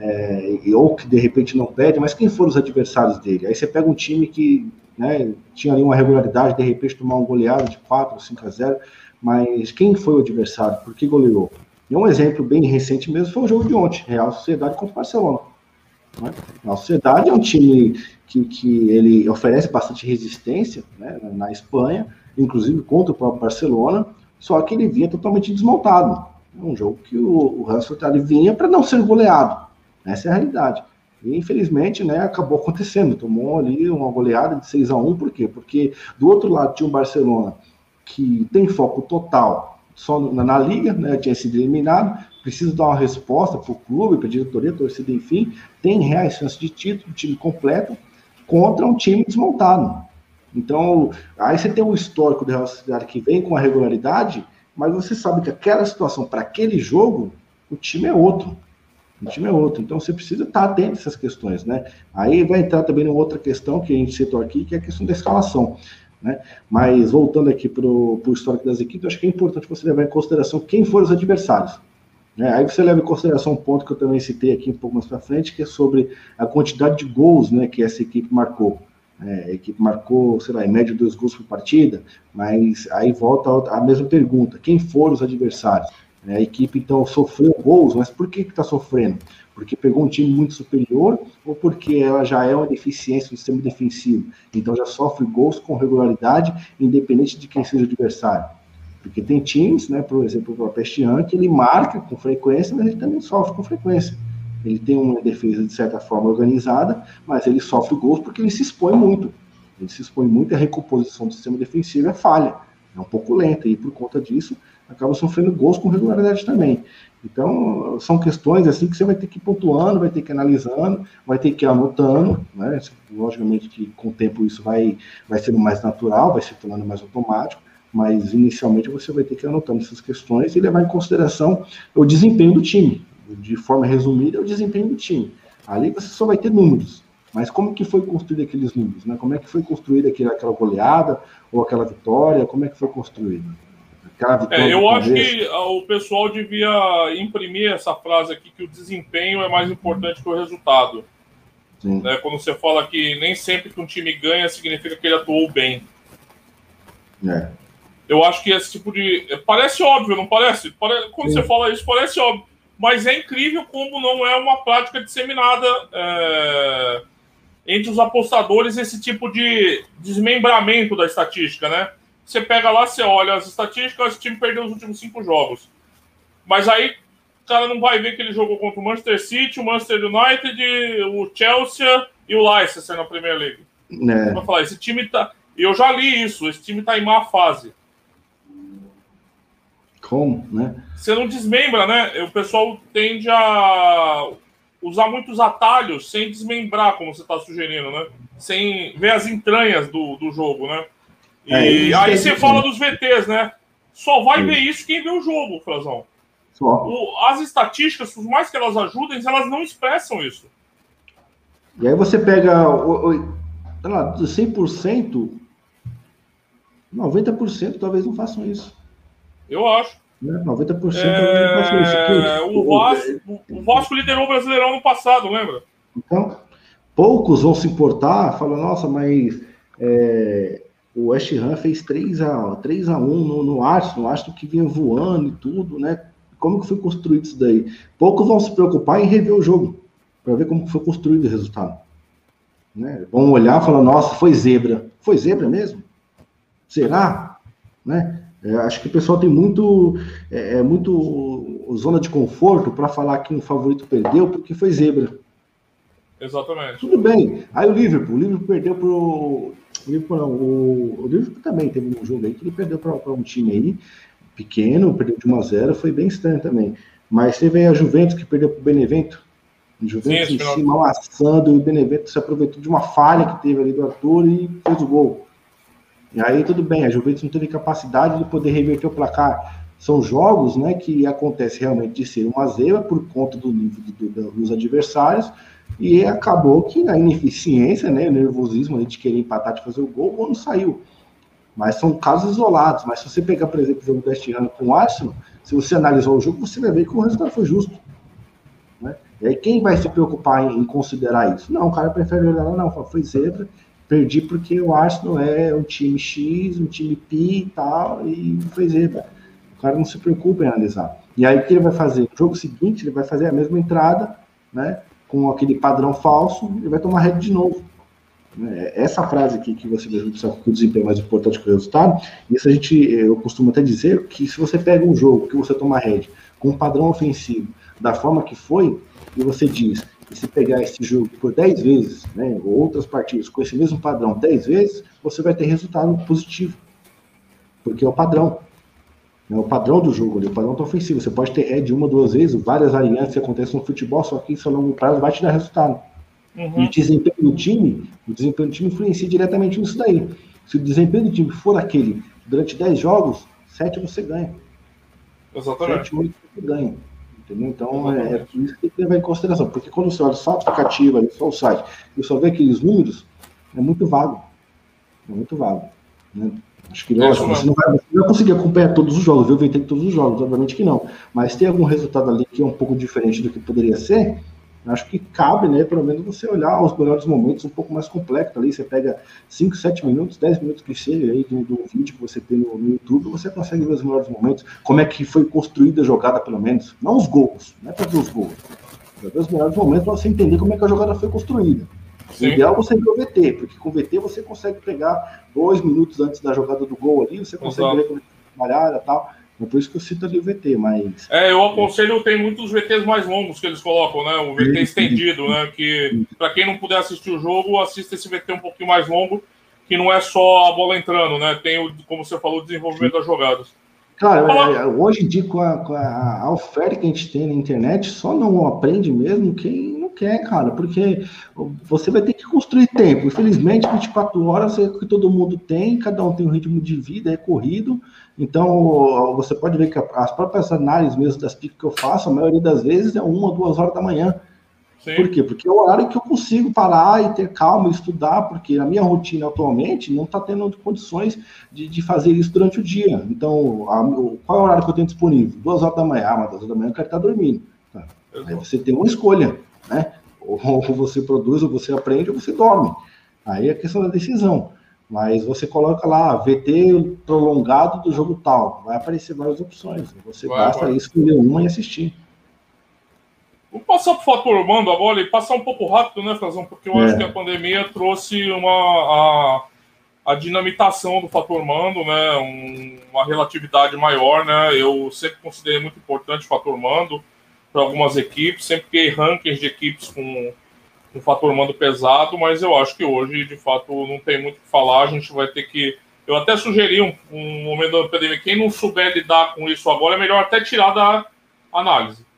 é, ou que de repente não perde, mas quem foram os adversários dele? Aí você pega um time que né, tinha ali uma regularidade, de repente tomar um goleado de 4, 5 a 0, mas quem foi o adversário? Por que goleou? E um exemplo bem recente mesmo foi o jogo de ontem, Real Sociedade contra o Barcelona. Né? A Sociedade é um time que, que ele oferece bastante resistência né, na Espanha, inclusive contra o próprio Barcelona, só que ele vinha totalmente desmontado. É um jogo que o, o Sociedade vinha para não ser goleado. Essa é a realidade. E infelizmente, né, acabou acontecendo. Tomou ali uma goleada de 6 a 1 por quê? Porque do outro lado tinha um Barcelona que tem foco total só na, na liga, né, tinha sido eliminado, precisa dar uma resposta para o clube, para a diretoria, torcida, enfim, tem reais chances de título, time completo, contra um time desmontado. Então, aí você tem o histórico da Real Sociedade que vem com a regularidade, mas você sabe que aquela situação, para aquele jogo, o time é outro. O time é outro. Então, você precisa estar atento a essas questões, né? Aí vai entrar também numa outra questão que a gente citou aqui, que é a questão da escalação. Né? Mas voltando aqui para o histórico das equipes, acho que é importante você levar em consideração quem foram os adversários. Né? Aí você leva em consideração um ponto que eu também citei aqui um pouco mais para frente, que é sobre a quantidade de gols né, que essa equipe marcou. É, a equipe marcou, sei lá, em média dois gols por partida, mas aí volta a mesma pergunta: quem foram os adversários? É, a equipe então sofreu gols, mas por que está sofrendo? porque pegou um time muito superior ou porque ela já é uma deficiência do sistema defensivo, então já sofre gols com regularidade, independente de quem seja o adversário. Porque tem times, né, por exemplo, o Pestian, que ele marca com frequência, mas ele também sofre com frequência. ele tem uma defesa de certa forma organizada, mas ele sofre gols porque ele se expõe muito. Ele se expõe muito, a recomposição do sistema defensivo é falha, é um pouco lenta, e por conta disso acaba sofrendo gols com regularidade também. Então, são questões assim que você vai ter que ir pontuando, vai ter que ir analisando, vai ter que ir anotando, né? Logicamente que com o tempo isso vai, vai sendo mais natural, vai se tornando mais automático, mas inicialmente você vai ter que ir anotando essas questões e levar em consideração o desempenho do time. De forma resumida, é o desempenho do time. Ali você só vai ter números. Mas como que foi construído aqueles números? Né? Como é que foi construída aquela goleada ou aquela vitória? Como é que foi construída? É, eu acho que o pessoal devia imprimir essa frase aqui que o desempenho é mais importante que o resultado. Né? Quando você fala que nem sempre que um time ganha significa que ele atuou bem. É. Eu acho que esse tipo de. Parece óbvio, não parece? Quando Sim. você fala isso, parece óbvio. Mas é incrível como não é uma prática disseminada é... entre os apostadores esse tipo de desmembramento da estatística, né? Você pega lá, você olha as estatísticas, o time perdeu os últimos cinco jogos. Mas aí o cara não vai ver que ele jogou contra o Manchester City, o Manchester United, o Chelsea e o Leicester na Premier League. É. Vai falar, esse time tá. Eu já li isso, esse time tá em má fase. Como, né? Você não desmembra, né? O pessoal tende a usar muitos atalhos sem desmembrar, como você está sugerindo, né? Sem ver as entranhas do, do jogo, né? E é, aí você fala dos VTs, né? Só vai Sim. ver isso quem vê o jogo, Frazão. O, as estatísticas, por mais que elas ajudem, elas não expressam isso. E aí você pega o, o, lá, 100%, 90% talvez não façam isso. Eu acho. Né? 90% é... isso. o, Vasco, o Vasco liderou o Brasileirão no passado, lembra? Então, poucos vão se importar, falam, nossa, mas é, o West Ham fez 3 a 3 a 1 no, no Arsenal, o Arsenal que vinha voando e tudo, né? Como que foi construído isso daí? Poucos vão se preocupar em rever o jogo, para ver como foi construído o resultado. Né? Vão olhar e falar, nossa, foi zebra. Foi zebra mesmo? Será? Né? É, acho que o pessoal tem muito, é, é muito zona de conforto para falar que um favorito perdeu porque foi zebra. Exatamente. Tudo bem. Aí o Liverpool, o Liverpool perdeu pro o Liverpool, o, o Liverpool também teve um jogo aí que ele perdeu para um time aí pequeno, perdeu de 1 a 0 foi bem estranho também. Mas teve aí a Juventus que perdeu para o Benevento. Juventus Sim, em cima amassando, e o Benevento se aproveitou de uma falha que teve ali do Arthur e fez o gol. E aí tudo bem, a Juventus não teve capacidade de poder reverter o placar. São jogos né, que acontece realmente de ser uma zebra por conta do nível do, do, dos adversários, e acabou que na ineficiência, né, o nervosismo de querer empatar, de fazer o gol, o gol não saiu. Mas são casos isolados. Mas se você pegar, por exemplo, o jogo deste ano com o Arsenal, se você analisar o jogo, você vai ver que o resultado foi justo. Né? E aí quem vai se preocupar em, em considerar isso? Não, o cara prefere olhar lá, não, foi zebra, perdi porque o Arsenal é um time X, um time P e tal, e foi zebra. O cara não se preocupa em analisar. E aí o que ele vai fazer? No jogo seguinte, ele vai fazer a mesma entrada, né? com aquele padrão falso e vai tomar rede de novo. Né? Essa frase aqui que você precisa que o desempenho é mais importante que o resultado, isso a gente, eu costumo até dizer que se você pega um jogo que você toma rede com um padrão ofensivo da forma que foi, e você diz, e se pegar esse jogo por 10 vezes, né, ou outras partidas com esse mesmo padrão 10 vezes, você vai ter resultado positivo. Porque é o padrão. É o padrão do jogo ali, o padrão tá ofensivo. Você pode ter head uma, duas vezes, várias alianças que acontecem no futebol, só que isso a longo prazo vai te dar resultado. Uhum. E o desempenho do time, o desempenho do time influencia diretamente nisso daí. Se o desempenho do time for aquele durante 10 jogos, 7 você ganha. Exatamente. 7, 8 você ganha. Entendeu? Então é, é isso que tem que levar em consideração. Porque quando você olha só a aplicativa, só o site, e só vê aqueles números, é muito vago. É muito vago. Né? Acho que lógico, você não, vai, você não vai conseguir acompanhar todos os jogos, viu? Vai todos os jogos, obviamente que não. Mas tem algum resultado ali que é um pouco diferente do que poderia ser, acho que cabe, né, pelo menos você olhar os melhores momentos um pouco mais complexo ali. Você pega 5, 7 minutos, 10 minutos que seja aí do, do vídeo que você tem no, no, YouTube, você consegue ver os melhores momentos, como é que foi construída a jogada, pelo menos. Não os gols, não é para ver os gols. Para ver os melhores momentos para você entender como é que a jogada foi construída. O ideal é você ver o VT, porque com o VT você consegue pegar dois minutos antes da jogada do gol ali, você consegue Exato. ver como é trabalhada e tal. É por isso que eu cito ali o VT, mas. É, eu aconselho, tem muitos VTs mais longos que eles colocam, né? O VT estendido, né? Que para quem não puder assistir o jogo, assista esse VT um pouquinho mais longo, que não é só a bola entrando, né? Tem, o, como você falou, o desenvolvimento das jogadas. Cara, é, hoje em dia, com a, com a, oferta que a gente tem na internet, só não aprende mesmo quem não quer, cara, porque você vai ter que construir tempo. Infelizmente, 24 horas é o que todo mundo tem, cada um tem um ritmo de vida, é corrido. Então, você pode ver que as próprias análises mesmo das piques que eu faço, a maioria das vezes é uma ou duas horas da manhã. Sim. Por quê? Porque é o horário que eu consigo parar e ter calma, estudar, porque a minha rotina atualmente não está tendo condições de, de, fazer isso durante o dia. Então, a, qual é o horário que eu tenho disponível? Duas horas da manhã, uma das horas da manhã eu quero estar dormindo. Tá? Aí você tem uma escolha, né? Ou, ou você produz, ou você aprende, ou você dorme. Aí é questão da decisão. Mas você coloca lá, VT prolongado do jogo tal, vai aparecer várias opções. Você vai, basta vai. escolher uma e assistir. Vamos passar para o fator humano agora e passar um pouco rápido, né, Frazão? Porque eu é. acho que a pandemia trouxe uma a, a dinamitação do fator humano, né? Um, uma relatividade maior, né? Eu sempre considerei muito importante o fator humano para algumas equipes, sempre criei rankings de equipes com um fator humano pesado, mas eu acho que hoje, de fato, não tem muito o que falar. A gente vai ter que. Eu até sugeri um, um momento da pandemia, quem não souber lidar com isso agora, é melhor até tirar da análise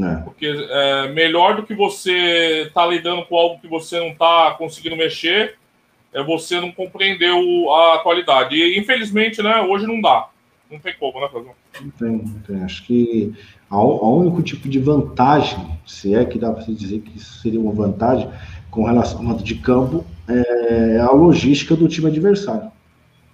é. Porque é melhor do que você estar tá lidando com algo que você não está conseguindo mexer, é você não compreender a atualidade. E infelizmente, né, hoje não dá. Não tem como, né, Frazão? Não tem, não tem. Acho que o único tipo de vantagem, se é que dá para se dizer que isso seria uma vantagem com relação ao de campo, é a logística do time adversário.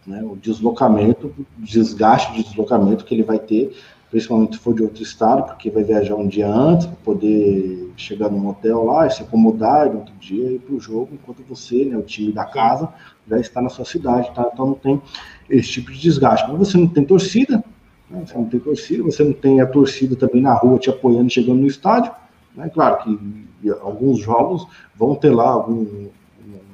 Né? O deslocamento, o desgaste de deslocamento que ele vai ter principalmente se for de outro estado, porque vai viajar um dia antes para poder chegar num hotel lá e se acomodar e no outro dia ir para o jogo, enquanto você, né, o time da casa, já está na sua cidade, tá? Então não tem esse tipo de desgaste. Mas você não tem torcida, né? você não tem torcida, você não tem a torcida também na rua te apoiando, chegando no estádio. Né? Claro que alguns jogos vão ter lá algum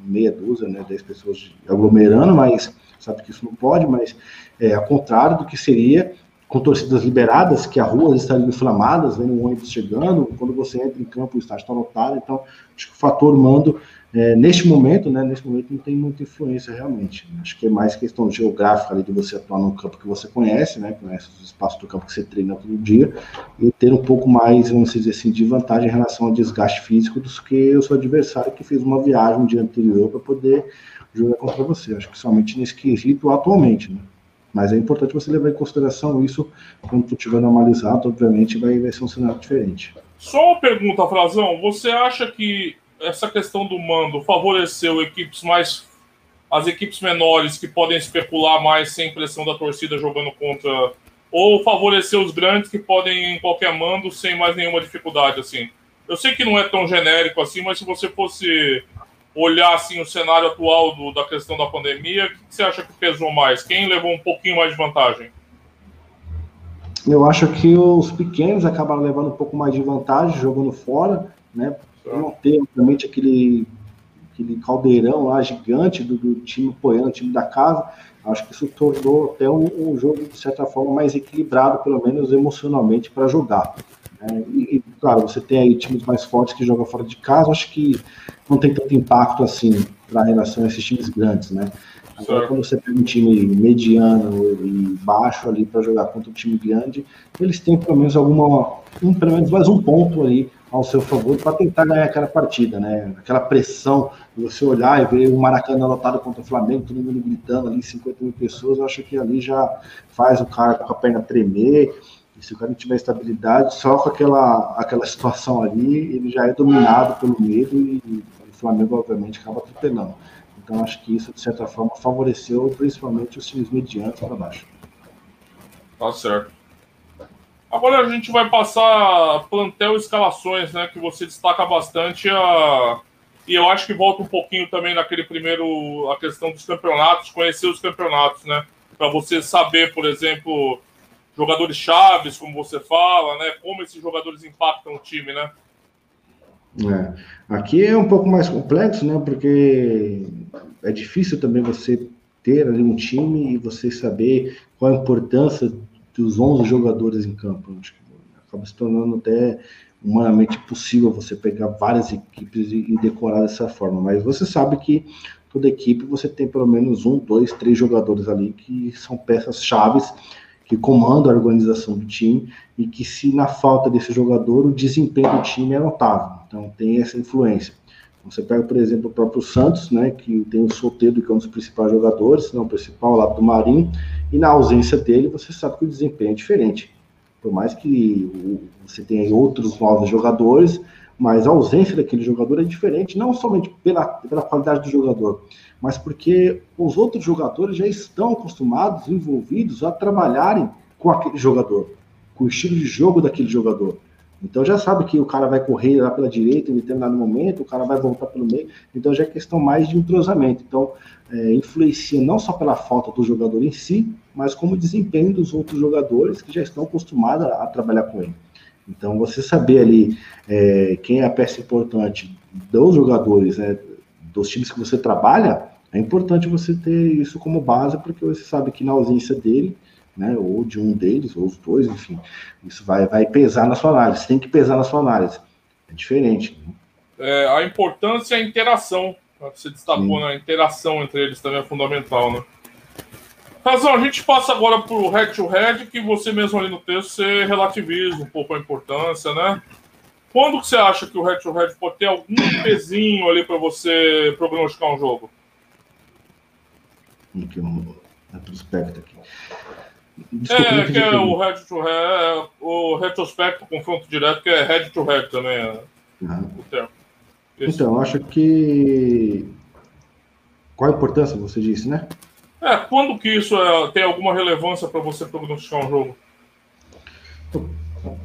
meia dúzia, né, 10 pessoas aglomerando, mas sabe que isso não pode, mas é ao contrário do que seria com torcidas liberadas, que a rua estaria inflamadas, vendo um ônibus chegando, quando você entra em campo o estádio está lotado, então acho que o fator mando, é, neste momento, né, neste momento não tem muita influência realmente, acho que é mais questão geográfica ali de você atuar num campo que você conhece, né, conhece os espaços do campo que você treina todo dia, e ter um pouco mais, vamos dizer assim, de vantagem em relação ao desgaste físico do que o seu adversário que fez uma viagem um dia anterior para poder jogar contra você, acho que somente nesse quesito atualmente, né. Mas é importante você levar em consideração isso quando tu estiver normalizado, obviamente vai, vai ser um cenário diferente. Só uma pergunta, Frazão. Você acha que essa questão do mando favoreceu equipes mais. as equipes menores que podem especular mais sem pressão da torcida jogando contra. Ou favoreceu os grandes que podem em qualquer mando sem mais nenhuma dificuldade, assim? Eu sei que não é tão genérico assim, mas se você fosse olhar assim o cenário atual do, da questão da pandemia, o que você acha que pesou mais? Quem levou um pouquinho mais de vantagem? Eu acho que os pequenos acabaram levando um pouco mais de vantagem jogando fora, né? Não ter, obviamente, aquele, aquele caldeirão lá gigante do, do time apoiando o time da casa. Acho que isso tornou até um, um jogo, de certa forma, mais equilibrado, pelo menos emocionalmente, para jogar. É, e, claro, você tem aí times mais fortes que jogam fora de casa, acho que não tem tanto impacto assim para relação a esses times grandes, né? Agora, quando você pega um time mediano e baixo ali para jogar contra um time grande, eles têm pelo menos alguma, um, pelo menos mais um ponto ali ao seu favor para tentar ganhar aquela partida, né? Aquela pressão você olhar e ver o Maracanã lotado contra o Flamengo, todo mundo gritando ali, 50 mil pessoas, eu acho que ali já faz o cara com a perna tremer se o cara não tiver estabilidade, só com aquela, aquela situação ali, ele já é dominado pelo medo e, o Flamengo, obviamente, acaba atropelando. Então, acho que isso, de certa forma, favoreceu principalmente os times medianos para baixo. Tá certo. Agora a gente vai passar plantel escalações, né? Que você destaca bastante a. E eu acho que volta um pouquinho também naquele primeiro. a questão dos campeonatos, conhecer os campeonatos, né? Para você saber, por exemplo, jogadores chaves, como você fala, né? Como esses jogadores impactam o time, né? É. Aqui é um pouco mais complexo, né? Porque é difícil também você ter ali um time e você saber qual a importância dos 11 jogadores em campo. Acho que acaba se tornando até humanamente possível você pegar várias equipes e, e decorar dessa forma. Mas você sabe que toda equipe você tem pelo menos um, dois, três jogadores ali que são peças chaves que comandam a organização do time e que se na falta desse jogador o desempenho do time é notável. Então tem essa influência. Você pega, por exemplo, o próprio Santos, né, que tem o Soteldo, que é um dos principais jogadores, não o principal lá do Marinho, e na ausência dele, você sabe que o desempenho é diferente. Por mais que você tenha outros novos jogadores, mas a ausência daquele jogador é diferente, não somente pela, pela qualidade do jogador, mas porque os outros jogadores já estão acostumados, envolvidos a trabalharem com aquele jogador, com o estilo de jogo daquele jogador. Então já sabe que o cara vai correr lá pela direita em determinado momento, o cara vai voltar pelo meio, então já é questão mais de entrosamento. Então é, influencia não só pela falta do jogador em si, mas como o desempenho dos outros jogadores que já estão acostumados a, a trabalhar com ele. Então você saber ali é, quem é a peça importante dos jogadores, né, dos times que você trabalha, é importante você ter isso como base, porque você sabe que na ausência dele, né, ou de um deles, ou os dois, enfim, isso vai, vai pesar na sua análise, tem que pesar na sua análise. É diferente. Né? É, a importância é a interação. Você destacou, né? A interação entre eles também é fundamental, né? Razão, a gente passa agora para o head to head, que você mesmo ali no texto você relativiza um pouco a importância, né? Quando que você acha que o head to head pode ter algum pezinho ali para você prognosticar um jogo? Aqui um aqui. É, que é o head to head, o retrospecto, confronto direto, que é head to head também. Uhum. O termo. Então, acho que. Qual a importância, você disse, né? É, quando que isso é, tem alguma relevância para você prognosticar um jogo?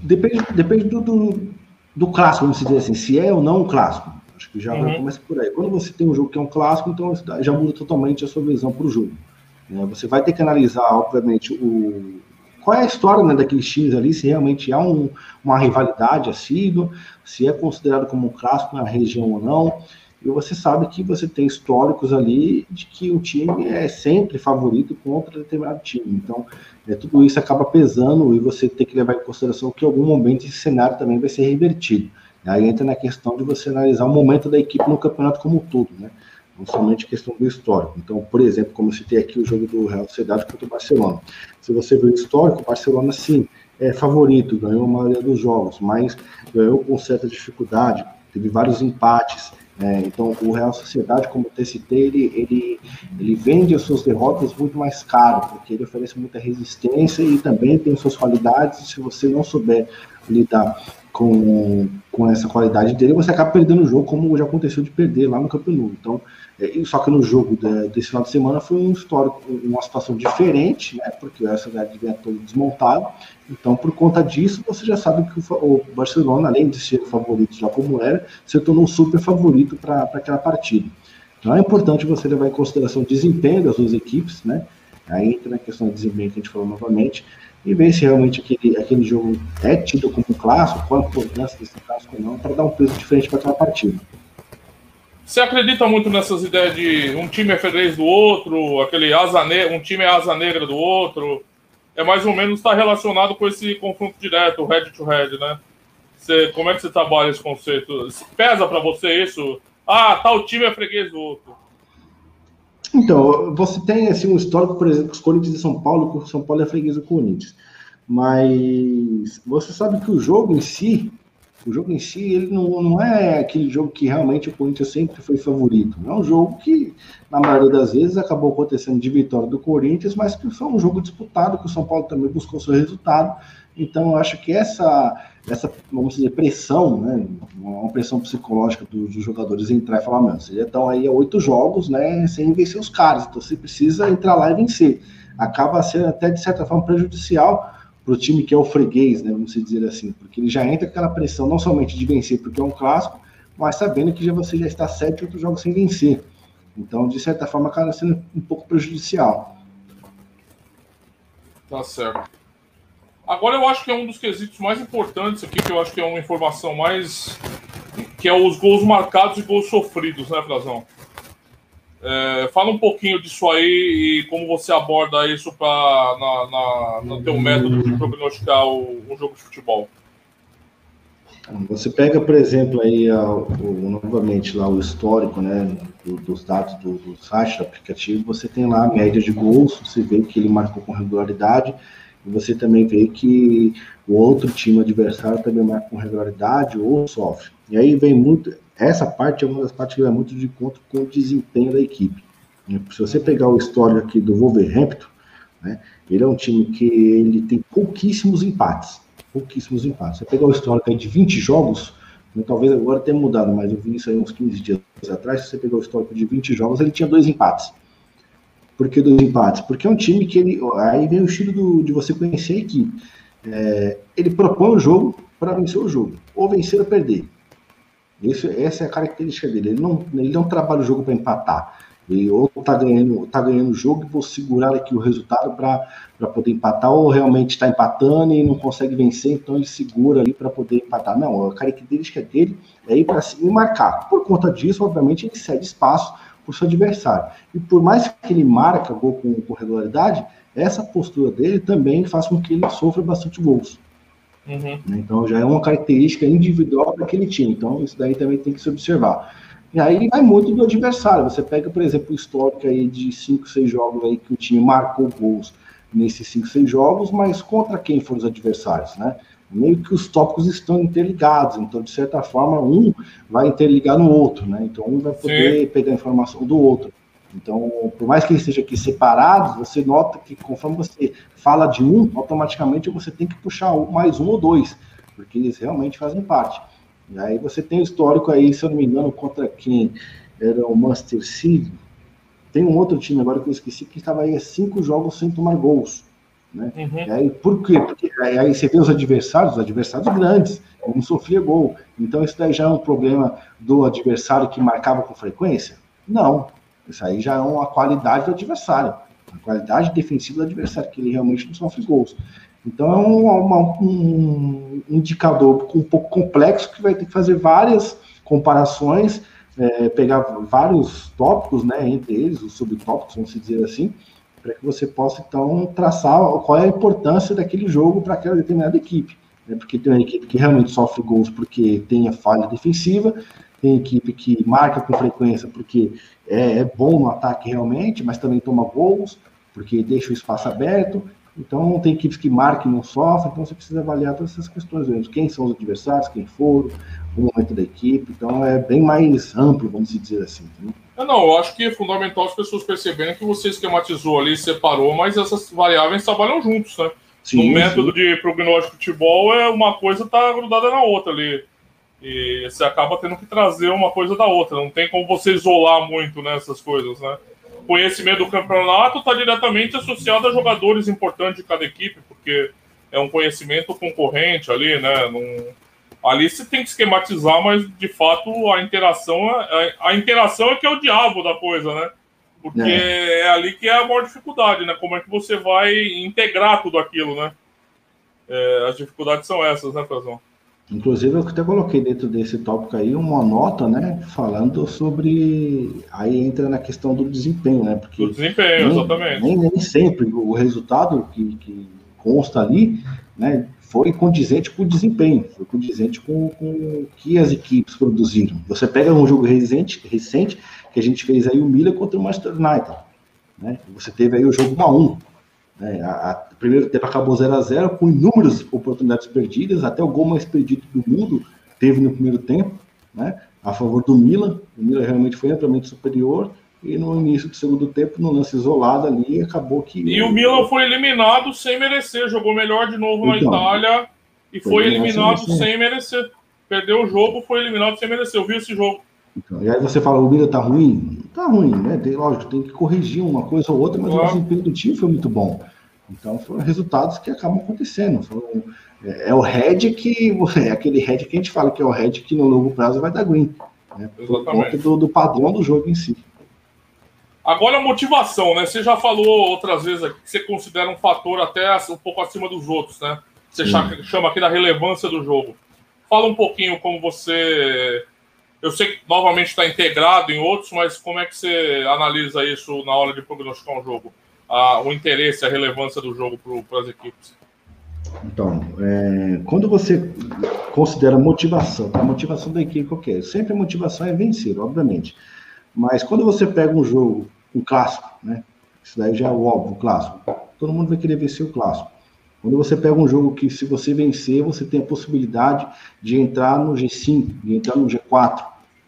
Depende, depende do, do, do, clássico, vamos dizer assim, se é ou não um clássico. Acho que já uhum. começa por aí. Quando você tem um jogo que é um clássico, então já muda totalmente a sua visão para o jogo. É, você vai ter que analisar, obviamente, o, qual é a história né, daqueles times ali, se realmente há um, uma rivalidade assídua, se é considerado como um clássico na região ou não. E você sabe que você tem históricos ali de que o time é sempre favorito contra determinado time. Então, é, tudo isso acaba pesando e você tem que levar em consideração que em algum momento esse cenário também vai ser revertido. Aí entra na questão de você analisar o momento da equipe no campeonato como um todo, né? Não somente questão do histórico. Então, por exemplo, como eu citei aqui o jogo do Real Sociedade contra o Barcelona. Se você vê o histórico, o Barcelona sim é favorito, ganhou a maioria dos jogos, mas ganhou com certa dificuldade, teve vários empates. É, então, o Real Sociedade, como eu citei, ele, ele, ele vende as suas derrotas muito mais caro, porque ele oferece muita resistência e também tem suas qualidades. Se você não souber lidar com, com essa qualidade dele, você acaba perdendo o jogo, como já aconteceu de perder lá no Campeonato. Então, só que no jogo de, desse final de semana foi um histórico, uma situação diferente, né? Porque o cidade vinha todo desmontado. Então, por conta disso, você já sabe que o, o Barcelona, além de ser favorito já como era, se tornou um super favorito para aquela partida. Então é importante você levar em consideração o desempenho das duas equipes, né? Aí entra na questão do desempenho que a gente falou novamente, e ver se realmente aquele, aquele jogo é tido como um clássico, qual a importância desse clássico ou não, para dar um peso diferente para aquela partida. Você acredita muito nessas ideias de um time é freguês do outro, aquele asa um time é asa negra do outro? É mais ou menos está relacionado com esse confronto direto, head to head, né? Você, como é que você trabalha esse conceito? Pesa para você isso? Ah, tal time é freguês do outro. Então, você tem assim, um histórico, por exemplo, os Corinthians e São Paulo, que o São Paulo é freguês do Corinthians. Mas você sabe que o jogo em si, o jogo em si, ele não, não é aquele jogo que realmente o Corinthians sempre foi favorito. É um jogo que, na maioria das vezes, acabou acontecendo de vitória do Corinthians, mas que foi um jogo disputado, que o São Paulo também buscou seu resultado. Então, eu acho que essa, essa vamos dizer, pressão, né, uma pressão psicológica dos, dos jogadores entrar e falar, mano, vocês já estão aí há oito jogos, né, sem vencer os caras, então você precisa entrar lá e vencer. Acaba sendo até, de certa forma, prejudicial para o time que é o freguês, né, vamos dizer assim, porque ele já entra com aquela pressão não somente de vencer porque é um clássico, mas sabendo que já você já está sete outros jogos sem vencer. Então, de certa forma, acaba sendo um pouco prejudicial. Tá certo. Agora eu acho que é um dos quesitos mais importantes aqui, que eu acho que é uma informação mais. que é os gols marcados e gols sofridos, né, Frazão? É, fala um pouquinho disso aí e como você aborda isso pra, na, na, no teu método de prognosticar o jogo de futebol. Você pega, por exemplo, aí o, o, novamente lá o histórico, né, do, dos dados do, do do aplicativo, você tem lá a média de gols, você vê que ele marcou com regularidade, e você também vê que o outro time adversário também marca com regularidade ou sofre. E aí vem muito, essa parte é uma das partes que vai muito de conta com o desempenho da equipe. Né? Se você pegar o histórico aqui do Wolverhampton, né, ele é um time que ele tem pouquíssimos empates pouquíssimos empates. Você pegar o histórico de 20 jogos, né, talvez agora tenha mudado, mas eu vi isso aí uns 15 dias atrás. Se você pegar o histórico de 20 jogos, ele tinha dois empates. Por que dois empates? Porque é um time que ele. Aí vem o estilo do, de você conhecer a equipe. É, ele propõe o jogo para vencer o jogo, ou vencer ou perder. Isso, essa é a característica dele. Ele não, ele não trabalha o jogo para empatar. Ele ou tá ganhando, tá ganhando o jogo e vou segurar aqui o resultado para poder empatar, ou realmente está empatando e não consegue vencer, então ele segura ali para poder empatar. Não, a característica dele é ir para cima e marcar. Por conta disso, obviamente, ele cede espaço para o seu adversário. E por mais que ele marca gol com, com regularidade, essa postura dele também faz com que ele sofra bastante gols. Uhum. Então já é uma característica individual daquele time. Então isso daí também tem que se observar. E aí vai muito do adversário. Você pega, por exemplo, o histórico aí de 5, 6 jogos aí que o time marcou gols nesses 5, 6 jogos, mas contra quem foram os adversários, né? Meio que os tópicos estão interligados, então, de certa forma, um vai interligar no outro, né? Então, um vai poder Sim. pegar informação do outro. Então, por mais que eles estejam aqui separados, você nota que conforme você fala de um, automaticamente você tem que puxar mais um ou dois, porque eles realmente fazem parte. E aí você tem o histórico aí, se eu não me engano, contra quem era o Master City. Tem um outro time agora que eu esqueci que estava aí a cinco jogos sem tomar gols. Né? Uhum. E aí, por quê? Porque aí você vê os adversários, os adversários grandes, não sofria gol. Então isso daí já é um problema do adversário que marcava com frequência? Não. Isso aí já é uma qualidade do adversário. A qualidade defensiva do adversário, que ele realmente não sofre gols. Então é um, uma, um indicador um pouco complexo que vai ter que fazer várias comparações, é, pegar vários tópicos, né, entre eles, os subtópicos, vamos dizer assim, para que você possa então traçar qual é a importância daquele jogo para aquela determinada equipe. Né, porque tem uma equipe que realmente sofre gols porque tem a falha defensiva, tem equipe que marca com frequência porque é, é bom no ataque realmente, mas também toma gols, porque deixa o espaço aberto, então, tem equipes que marcam e não sofrem, então você precisa avaliar todas essas questões mesmo. Quem são os adversários, quem foram, o momento da equipe. Então, é bem mais amplo, vamos dizer assim. Entendeu? Não, eu acho que é fundamental as pessoas perceberem que você esquematizou ali, separou, mas essas variáveis trabalham juntos, né? Sim, no método sim. de prognóstico de futebol, é uma coisa tá grudada na outra ali. E você acaba tendo que trazer uma coisa da outra. Não tem como você isolar muito nessas né, coisas, né? conhecimento do campeonato está diretamente associado a jogadores importantes de cada equipe, porque é um conhecimento concorrente ali, né? Ali você tem que esquematizar, mas de fato a interação, é... a interação é que é o diabo da coisa, né? Porque é. é ali que é a maior dificuldade, né? Como é que você vai integrar tudo aquilo, né? É, as dificuldades são essas, né, Frazão? Inclusive, eu até coloquei dentro desse tópico aí uma nota, né, falando sobre. Aí entra na questão do desempenho, né? Porque o desempenho, nem, exatamente. Nem, nem, sempre o resultado que, que consta ali, né, foi condizente com o desempenho, foi condizente com, com o que as equipes produziram. Você pega um jogo recente, recente que a gente fez aí o Milan contra o Manchester United, né? Você teve aí o jogo 1 a 1 né? A, a, primeiro tempo acabou 0 a 0 com inúmeras oportunidades perdidas, até o gol mais perdido do mundo teve no primeiro tempo, né? a favor do Milan. O Milan realmente foi amplamente superior. E no início do segundo tempo, no lance isolado ali, acabou que. E o Milan foi eliminado sem merecer, jogou melhor de novo então, na Itália e foi, foi eliminado sem, sem merecer. Perdeu o jogo, foi eliminado sem merecer. Eu vi esse jogo. Então, e aí você fala, o Milan tá ruim? Tá ruim, né? Tem, lógico, tem que corrigir uma coisa ou outra, mas o desempenho do time foi muito bom. Então foram resultados que acabam acontecendo. Foram, é, é, o head que. É aquele head que a gente fala que é o head que no longo prazo vai dar green. Né? Por conta do, do padrão do jogo em si. Agora a motivação, né? Você já falou outras vezes aqui que você considera um fator até um pouco acima dos outros, né? Você chama aqui da relevância do jogo. Fala um pouquinho como você Eu sei que novamente está integrado em outros, mas como é que você analisa isso na hora de prognosticar um jogo? Ah, o interesse, a relevância do jogo para as equipes? Então, é, quando você considera motivação, a motivação da equipe qualquer, sempre a motivação é vencer, obviamente. Mas quando você pega um jogo, um clássico, né? Isso daí já é o óbvio, o clássico. Todo mundo vai querer vencer o clássico. Quando você pega um jogo que, se você vencer, você tem a possibilidade de entrar no G5, de entrar no G4.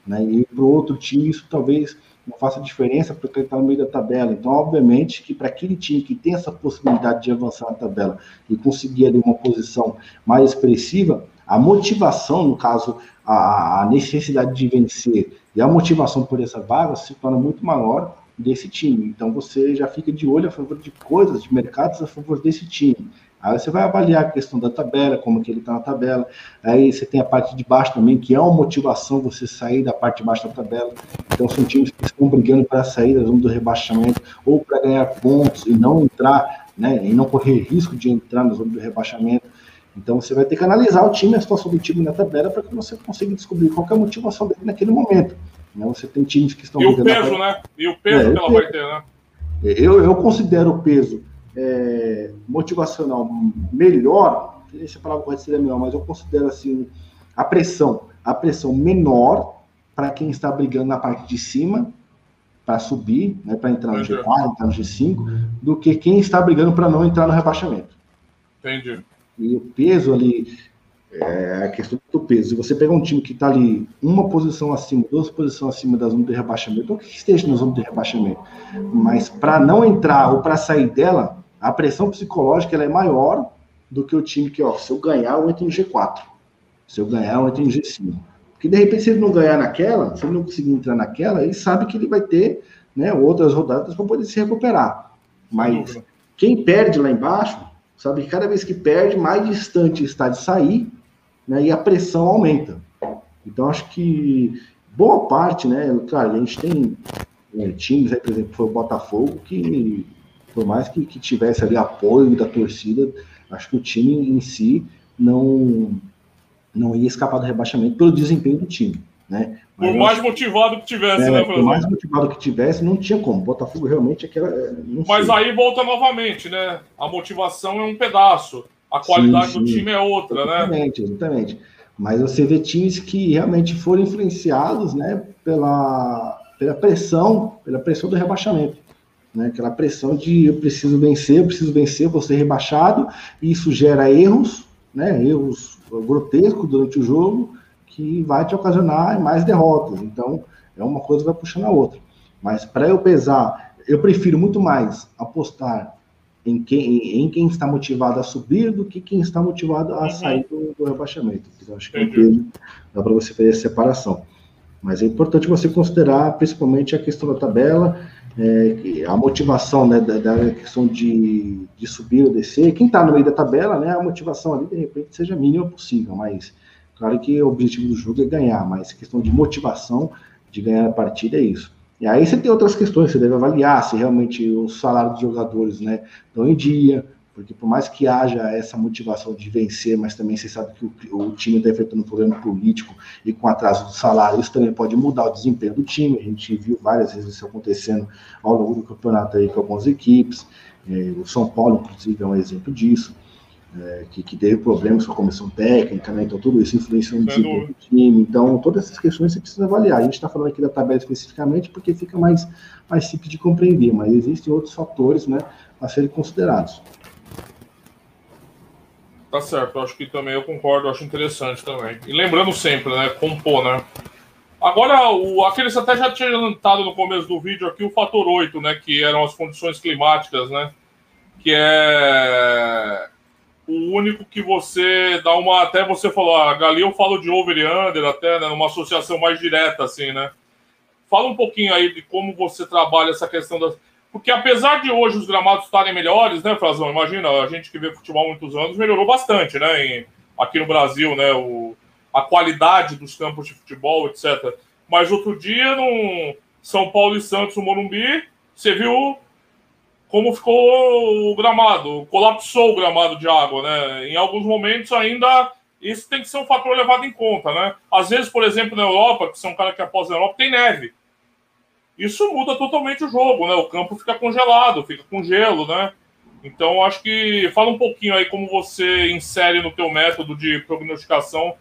Né? E para o outro time, isso talvez não faça diferença porque ele está no meio da tabela. Então, obviamente, que para aquele time que tem essa possibilidade de avançar na tabela e conseguir ali uma posição mais expressiva, a motivação, no caso, a, a necessidade de vencer e a motivação por essa vaga se torna muito maior desse time. Então, você já fica de olho a favor de coisas, de mercados a favor desse time. Aí você vai avaliar a questão da tabela, como que ele está na tabela. Aí você tem a parte de baixo também, que é uma motivação você sair da parte de baixo da tabela. Então são times que estão brigando para sair da zona do rebaixamento ou para ganhar pontos e não entrar, né, e não correr risco de entrar na zona do rebaixamento. Então você vai ter que analisar o time, a situação do time na tabela, para que você consiga descobrir qual é a motivação dele naquele momento. Né? Você tem times que estão. E o peso, né? E o peso é, que ela vai ter, né? Eu, eu considero o peso é, motivacional melhor, essa palavra pode ser melhor, mas eu considero assim a pressão, a pressão menor para quem está brigando na parte de cima para subir, né, para entrar no G4, entrar no G5, do que quem está brigando para não entrar no rebaixamento. Entendi. E o peso ali, é a questão do peso. Se você pegar um time que está ali uma posição acima, duas posições acima da zona de rebaixamento, ou que esteja na zona de rebaixamento, mas para não entrar ou para sair dela, a pressão psicológica ela é maior do que o time que, ó, se eu ganhar, eu entro no G4. Se eu ganhar, eu entro no G5. Porque de repente, se ele não ganhar naquela, se ele não conseguir entrar naquela, ele sabe que ele vai ter né, outras rodadas para poder se recuperar. Mas quem perde lá embaixo, sabe que cada vez que perde, mais distante está de sair, né, e a pressão aumenta. Então, acho que boa parte, né, claro, a gente tem é, times, aí, por exemplo, foi o Botafogo, que por mais que, que tivesse ali apoio da torcida, acho que o time em si não, não ia escapar do rebaixamento pelo desempenho do time. Né? Mas por mais motivado que tivesse, é, né, Por mais motivado que tivesse, não tinha como. O Botafogo realmente é aquela. É, Mas sei. aí volta novamente, né? A motivação é um pedaço, a qualidade sim, sim. do time é outra, exatamente, né? Exatamente, Mas você vê times que realmente foram influenciados né, pela, pela pressão, pela pressão do rebaixamento né? Aquela pressão de eu preciso vencer, eu preciso vencer, vou ser rebaixado, e isso gera erros, né? Erros grotescos durante o jogo que vai te ocasionar mais derrotas. Então, é uma coisa vai puxando a outra. Mas para eu pesar, eu prefiro muito mais apostar em quem, em quem está motivado a subir do que quem está motivado a sair do, do rebaixamento. Então, acho que é peso, dá para você fazer a separação. Mas é importante você considerar principalmente a questão da tabela é, a motivação né, da, da, questão de, de subir ou descer, quem está no meio da tabela, né, a motivação ali, de repente, seja a mínima possível, mas claro que o objetivo do jogo é ganhar, mas questão de motivação de ganhar a partida é isso. E aí você tem outras questões, você deve avaliar se realmente o salário dos jogadores né, estão em dia, porque por mais que haja essa motivação de vencer, mas também você sabe que o, o time está enfrentando um problema político e com atraso do salário, isso também pode mudar o desempenho do time. A gente viu várias vezes isso acontecendo ao longo do campeonato aí com algumas equipes. É, o São Paulo, inclusive, é um exemplo disso. É, que, que, teve problemas com a comissão técnica, né? Então, tudo isso influencia no desempenho do time. Então, todas essas questões você precisa avaliar. A gente está falando aqui da tabela especificamente porque fica mais, mais simples de compreender, mas existem outros fatores né, a serem considerados. Tá certo, acho que também eu concordo, acho interessante também. E lembrando sempre, né, compor, né? Agora, o, aqueles até já tinha adiantado no começo do vídeo aqui o fator 8, né, que eram as condições climáticas, né? Que é o único que você dá uma. Até você falou, a Gali eu falo de over e under, até, né, numa associação mais direta, assim, né? Fala um pouquinho aí de como você trabalha essa questão das porque apesar de hoje os gramados estarem melhores, né, Frazão? Imagina, a gente que vê futebol há muitos anos melhorou bastante, né? Em, aqui no Brasil, né? O, a qualidade dos campos de futebol, etc. Mas outro dia, no São Paulo e Santos, no Morumbi, você viu como ficou o gramado, colapsou o gramado de água, né? Em alguns momentos ainda Isso tem que ser um fator levado em conta, né? Às vezes, por exemplo, na Europa, que são um cara que após a Europa, tem neve. Isso muda totalmente o jogo, né? O campo fica congelado, fica com gelo, né? Então, acho que fala um pouquinho aí como você insere no teu método de prognosticação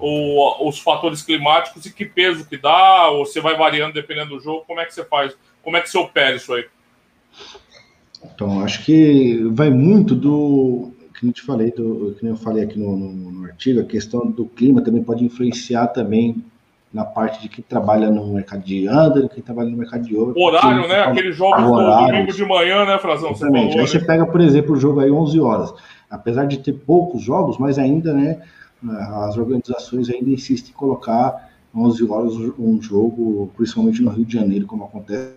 os fatores climáticos e que peso que dá, ou você vai variando dependendo do jogo, como é que você faz? Como é que você opera isso aí? Então, acho que vai muito do que eu te falei, do, que eu falei aqui no, no, no, artigo, a questão do clima também pode influenciar também na parte de quem trabalha no mercado de under, quem trabalha no mercado de ouro. Horário, né? Aquele jogo do domingo de manhã, né, Frazão? Exatamente. Falou, Aí né? você pega, por exemplo, o jogo aí 11 horas. Apesar de ter poucos jogos, mas ainda, né, as organizações ainda insistem em colocar 11 horas um jogo, principalmente no Rio de Janeiro, como acontece.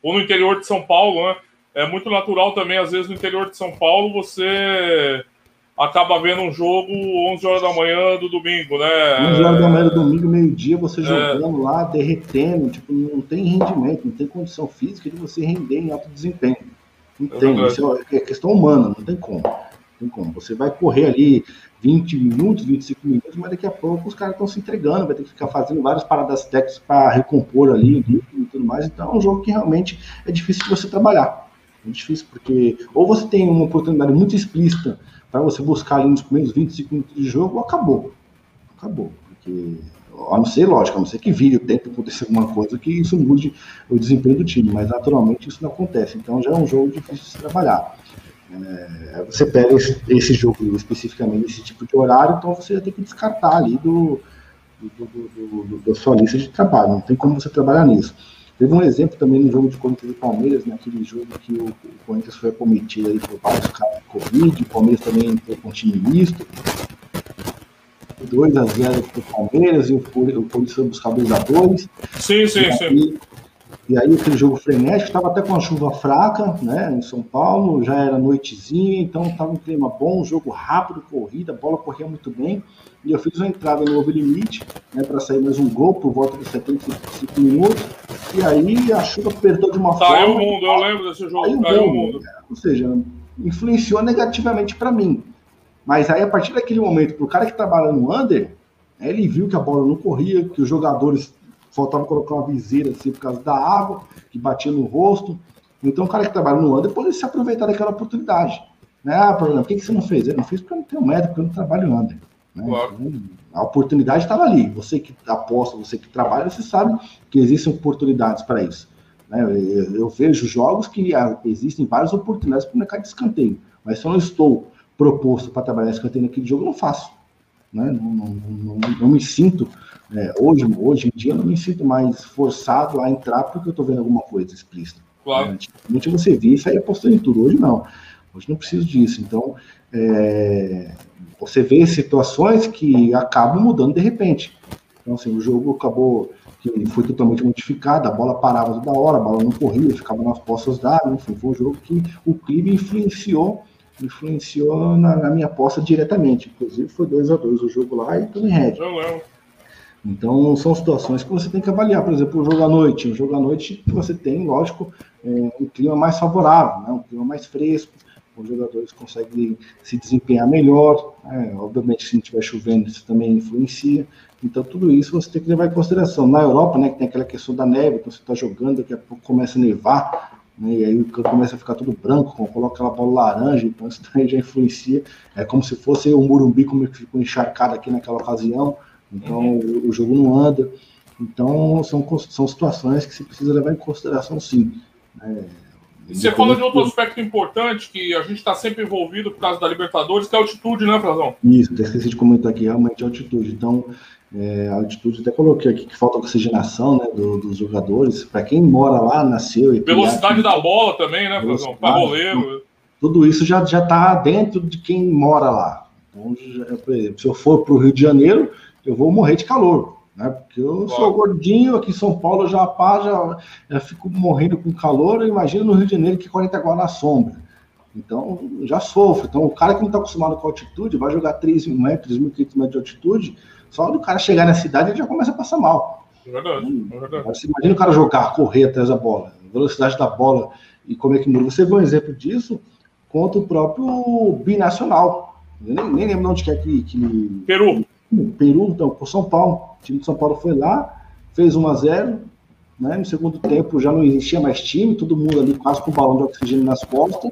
Ou no interior de São Paulo, né? É muito natural também, às vezes, no interior de São Paulo, você acaba vendo um jogo 11 horas da manhã do domingo, né? 11 horas da manhã do domingo, meio-dia, você é. jogando lá, derretendo, tipo, não tem rendimento, não tem condição física de você render em alto desempenho. Não é tem, isso é questão humana, não tem como tem como. Você vai correr ali 20 minutos, 25 minutos, mas daqui a pouco os caras estão se entregando, vai ter que ficar fazendo várias paradas técnicas para recompor ali e tudo mais. Então é um jogo que realmente é difícil de você trabalhar. É difícil, porque ou você tem uma oportunidade muito explícita para você buscar ali nos primeiros 25 minutos de jogo, ou acabou. Acabou. Porque, a não ser, lógico, a não ser que vire o tempo acontecer alguma coisa que isso mude o desempenho do time, mas naturalmente isso não acontece. Então já é um jogo difícil de se trabalhar. É, você pega esse, esse, jogo especificamente, esse tipo de horário, então você tem que descartar ali do, do, do, do, da sua lista de trabalho, não tem como você trabalhar nisso. Teve um exemplo também no jogo de Corinthians e Palmeiras, naquele né, jogo que o, o Corinthians foi acometido aí por vários casos de Covid, o Palmeiras também entrou com time misto. 2 a 0 para o Palmeiras e o, o Corinthians foi buscar 2 a 2 Sim, sim, sim. E aí aquele jogo frenético, estava até com a chuva fraca, né, em São Paulo, já era noitezinha, então estava um clima bom, jogo rápido, corrida, a bola corria muito bem. E eu fiz uma entrada no over limite, né, para sair mais um gol por volta de 75 minutos. E aí a chuva apertou de uma saiu forma. Saiu o mundo, eu lembro desse jogo, saiu, saiu o mundo. Né? Ou seja, influenciou negativamente para mim. Mas aí a partir daquele momento, para o cara que trabalha no under, né, ele viu que a bola não corria, que os jogadores faltava colocar uma viseira assim por causa da água que batia no rosto. Então o cara que trabalha no under pode se aproveitar daquela oportunidade. Né? Ah, por exemplo, por que, você não fez? Eu não fiz porque eu não tenho médico, porque eu não trabalho no under. Né? Claro. Então, a oportunidade estava ali. Você que aposta, você que trabalha, você sabe que existem oportunidades para isso. Né? Eu, eu, vejo jogos que ah, existem várias oportunidades para o mercado de escanteio, mas se eu não estou proposto para trabalhar escanteio naquele jogo, eu não faço. Né? Não, não, não, não me sinto é, hoje, hoje em dia, eu não me sinto mais forçado a entrar porque eu estou vendo alguma coisa explícita. Claro. Antigamente você via e saía postando em tudo. Hoje não. Hoje não preciso disso. Então, é, você vê situações que acabam mudando de repente. Então, assim, o jogo acabou que foi totalmente modificado, a bola parava toda hora, a bola não corria, ficava nas postas d'água, enfim, foi um jogo que o clima influenciou influenciou na, na minha aposta diretamente. Inclusive foi 2 a 2 o jogo lá e tudo em não. Então, são situações que você tem que avaliar. Por exemplo, o jogo à noite. O jogo à noite você tem, lógico, é, um clima mais favorável, né? um clima mais fresco. Os jogadores conseguem se desempenhar melhor. Né? Obviamente, se não estiver chovendo, isso também influencia. Então, tudo isso você tem que levar em consideração. Na Europa, né, que tem aquela questão da neve, então você está jogando, daqui a pouco começa a nevar, né, e aí o campo começa a ficar tudo branco, coloca aquela bola laranja, então isso também já influencia. É como se fosse o Murumbi, como ficou encharcado aqui naquela ocasião. Então uhum. o, o, jogo não anda. Então são, são situações que se precisa levar em consideração sim. É, você fala de outro aspecto importante que a gente está sempre envolvido por causa da Libertadores, que é a altitude, né, Frazão? Isso, esqueci de comentar aqui, realmente a altitude. Então, é, a altitude, até coloquei aqui que falta oxigenação né, do, dos jogadores. Para quem mora lá, nasceu. E Velocidade da bola também, né, Frazão? Para goleiro. Tudo isso já está dentro de quem mora lá. Então, exemplo, se eu for para o Rio de Janeiro, eu vou morrer de calor, né? Porque eu sou gordinho, aqui em São Paulo já pá, já, já fico morrendo com calor, imagina no Rio de Janeiro que 40 graus na sombra. Então, já sofro. Então, o cara que não está acostumado com altitude vai jogar 3 mil metros, 3.500 metros de altitude, só do cara chegar na cidade ele já começa a passar mal. É verdade, é verdade. Você imagina o cara jogar, correr atrás da bola, velocidade da bola e como é que muda. Você vê um exemplo disso contra o próprio binacional Eu nem, nem lembro onde que é que, que. Peru. Peru, então, por São Paulo. O time de São Paulo foi lá, fez 1 a 0 né? No segundo tempo já não existia mais time, todo mundo ali quase com o balão de oxigênio nas costas.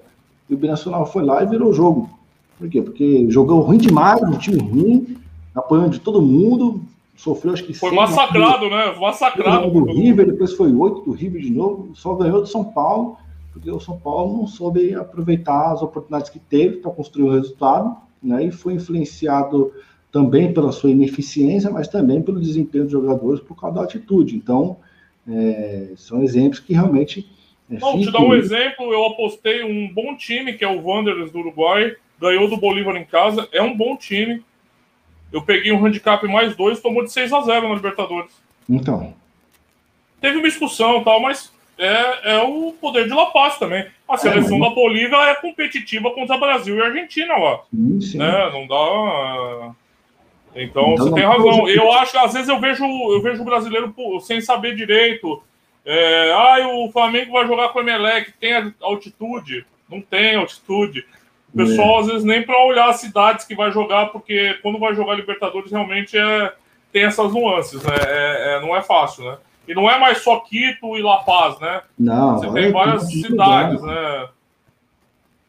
E o Binacional foi lá e virou o jogo. Por quê? Porque jogou ruim demais, um time ruim, apoiando de todo mundo, sofreu acho que Foi massacrado, né? Massacrado. Do River, depois foi oito do River de novo, só ganhou do São Paulo, porque o São Paulo não soube aproveitar as oportunidades que teve para construir o resultado, né? E foi influenciado também pela sua ineficiência, mas também pelo desempenho dos jogadores por causa da atitude. Então, é, são exemplos que realmente. É, Não, te dar um exemplo, eu apostei um bom time, que é o Wanderers do Uruguai, ganhou do Bolívar em casa, é um bom time. Eu peguei um handicap mais dois, tomou de 6 a 0 na Libertadores. Então. Teve uma expulsão e tal, mas é, é o poder de La Paz também. A seleção é, mas... da Bolívia é competitiva contra Brasil e Argentina lá. Sim, sim. Né? Não dá. Então, então você tem razão. Eu acho que às vezes eu vejo, eu vejo o brasileiro sem saber direito. É, ah, o Flamengo vai jogar com o Emelec, tem altitude? Não tem altitude. O pessoal, é. às vezes, nem para olhar as cidades que vai jogar, porque quando vai jogar Libertadores, realmente é, tem essas nuances, né? É, é, não é fácil, né? E não é mais só Quito e La Paz, né? Não. Você tem várias cidades, né?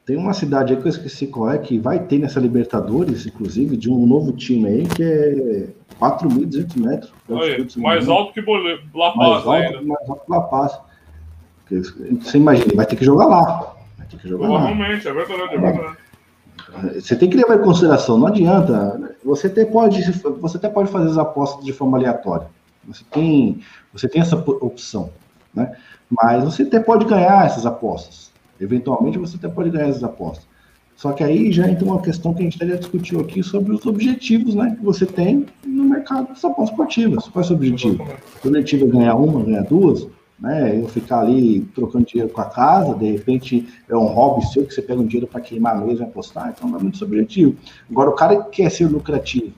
Tem uma cidade aí que eu esqueci qual é, que vai ter nessa Libertadores, inclusive, de um novo time aí, que é 4.200 metros. Mais alto que La Paz mais alto, ainda. Mais alto que La Paz. Você imagina, vai ter que jogar lá. Ter que jogar lá. é verdade, é verdade. Você tem que levar em consideração, não adianta. Você até pode, você até pode fazer as apostas de forma aleatória. Você tem, você tem essa opção, né? Mas você até pode ganhar essas apostas. Eventualmente você até pode ganhar essas apostas. Só que aí já entra uma questão que a gente já discutiu aqui sobre os objetivos né, que você tem no mercado das apostas esportivas. Qual é o seu objetivo? O objetivo é ganhar uma, ganhar duas, né? Eu ficar ali trocando dinheiro com a casa, de repente é um hobby seu que você pega um dinheiro para queimar mesmo e apostar, então não é muito seu objetivo. Agora, o cara que quer ser lucrativo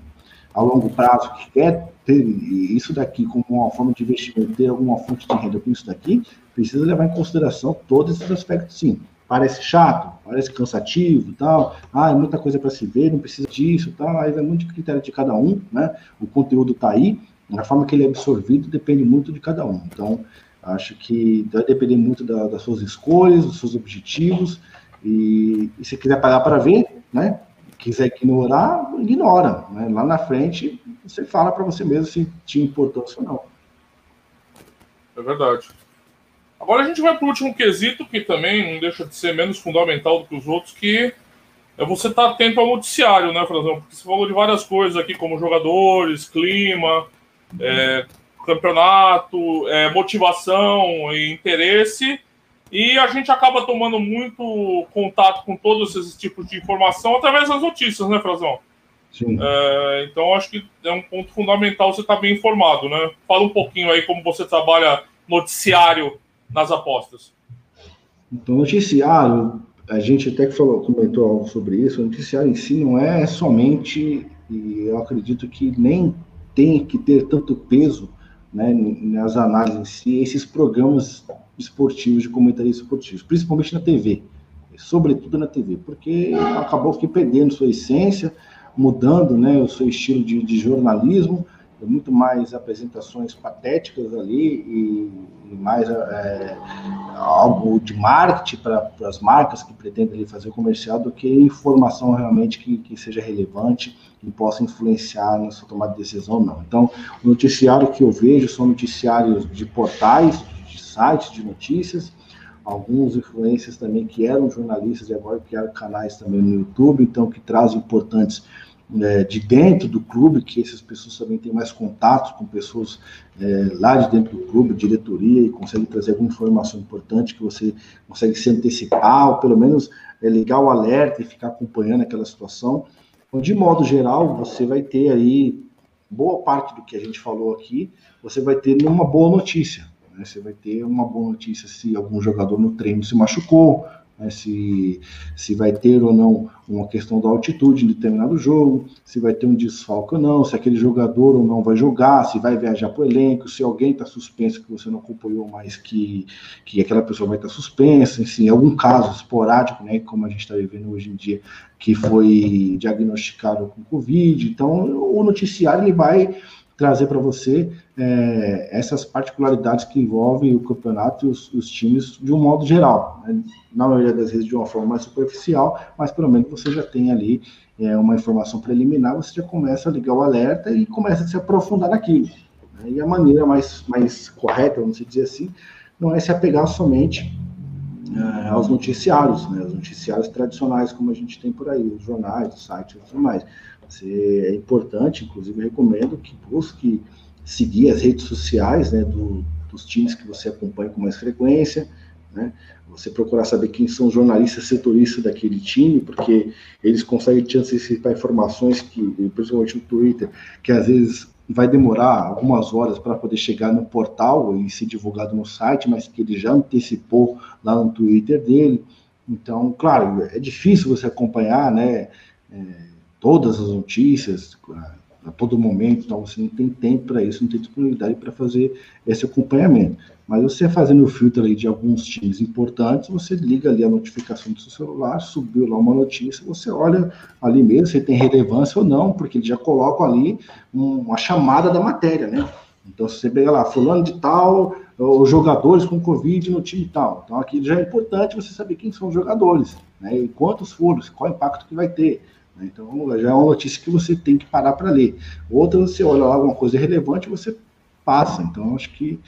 a longo prazo, que quer ter isso daqui como uma forma de investimento, ter alguma fonte de renda com isso daqui, precisa levar em consideração todos esses aspectos, sim. Parece chato, parece cansativo tal. Ah, é muita coisa para se ver, não precisa disso tal. Aí vai muito de critério de cada um, né? O conteúdo está aí, a forma que ele é absorvido depende muito de cada um. Então, acho que vai depender muito da, das suas escolhas, dos seus objetivos. E, e se quiser pagar para ver, né? Quiser ignorar, ignora. Né? Lá na frente, você fala para você mesmo se tinha importância ou não. É verdade. Agora a gente vai para o último quesito, que também não deixa de ser menos fundamental do que os outros, que é você estar tá atento ao noticiário, né, Frazão? Porque você falou de várias coisas aqui, como jogadores, clima, é, campeonato, é, motivação e interesse, e a gente acaba tomando muito contato com todos esses tipos de informação através das notícias, né, Frazão? Sim. É, então acho que é um ponto fundamental você estar tá bem informado, né? Fala um pouquinho aí como você trabalha noticiário nas apostas? Então, noticiário, a gente até que falou, comentou algo sobre isso, o noticiário em si não é somente, e eu acredito que nem tem que ter tanto peso né, nas análises em si, esses programas esportivos, de comentaristas esportivos, principalmente na TV, sobretudo na TV, porque acabou que perdendo sua essência, mudando né, o seu estilo de, de jornalismo, muito mais apresentações patéticas ali e, e mais é, algo de marketing para as marcas que pretendem ali fazer comercial do que informação realmente que, que seja relevante e possa influenciar na sua tomada de decisão não. Então, o noticiário que eu vejo são noticiários de portais, de sites de notícias, alguns influencers também que eram jornalistas e agora criaram canais também no YouTube, então que trazem importantes é, de dentro do clube, que essas pessoas também têm mais contatos com pessoas é, lá de dentro do clube, diretoria, e conseguem trazer alguma informação importante que você consegue se antecipar, ou pelo menos é, ligar o alerta e ficar acompanhando aquela situação. Então, de modo geral, você vai ter aí boa parte do que a gente falou aqui, você vai ter uma boa notícia. Né? Você vai ter uma boa notícia se algum jogador no treino se machucou, né, se, se vai ter ou não uma questão da altitude em determinado jogo, se vai ter um desfalque ou não, se aquele jogador ou não vai jogar, se vai viajar para o elenco, se alguém está suspenso que você não acompanhou, mas que, que aquela pessoa vai estar tá suspensa, enfim, algum caso esporádico, né, como a gente está vivendo hoje em dia, que foi diagnosticado com Covid. Então, o noticiário ele vai trazer para você é, essas particularidades que envolvem o campeonato e os, os times de um modo geral. Né? Na maioria das vezes de uma forma mais superficial, mas pelo menos você já tem ali é, uma informação preliminar, você já começa a ligar o alerta e começa a se aprofundar naquilo. Né? E a maneira mais, mais correta, vamos dizer assim, não é se apegar somente é, aos noticiários, né? os noticiários tradicionais como a gente tem por aí, os jornais, os sites e tudo mais. Você, é importante, inclusive recomendo que busque seguir as redes sociais né, do, dos times que você acompanha com mais frequência, né? Você procurar saber quem são os jornalistas setoristas daquele time, porque eles conseguem te antecipar informações que, principalmente no Twitter, que às vezes vai demorar algumas horas para poder chegar no portal e ser divulgado no site, mas que ele já antecipou lá no Twitter dele. Então, claro, é difícil você acompanhar, né? É, todas as notícias, a todo momento, então você não tem tempo para isso, não tem disponibilidade para fazer esse acompanhamento. Mas você fazendo o filtro ali de alguns times importantes, você liga ali a notificação do seu celular, subiu lá uma notícia, você olha ali mesmo se tem relevância ou não, porque ele já coloca ali uma chamada da matéria, né? Então, se você pega lá, fulano de tal, os jogadores com Covid no time tal. Então, aqui já é importante você saber quem são os jogadores, né? E quantos foram, qual impacto que vai ter. Né? Então, já é uma notícia que você tem que parar para ler. Outra, você olha alguma coisa relevante, você passa. Então, acho que,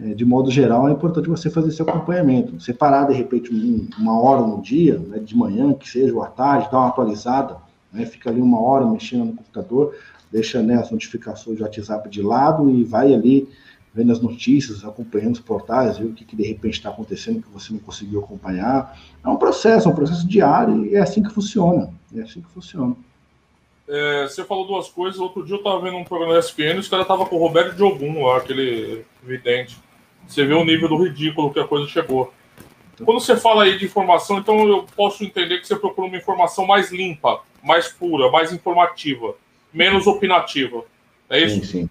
é, de modo geral, é importante você fazer esse acompanhamento. Separar, de repente, um, uma hora no dia, né, de manhã, que seja, ou à tarde, dar uma atualizada, né, fica ali uma hora mexendo no computador, deixa né, as notificações de WhatsApp de lado e vai ali vendo as notícias, acompanhando os portais, ver o que, que de repente está acontecendo que você não conseguiu acompanhar. É um processo, é um processo diário e é assim que funciona. É assim que funciona. É, você falou duas coisas. Outro dia eu estava vendo um programa da ESPN e os caras estavam com o Roberto Jogum lá, aquele vidente. Você vê o nível do ridículo que a coisa chegou. Quando você fala aí de informação, então eu posso entender que você procura uma informação mais limpa, mais pura, mais informativa, menos opinativa. É isso? Sim, sim.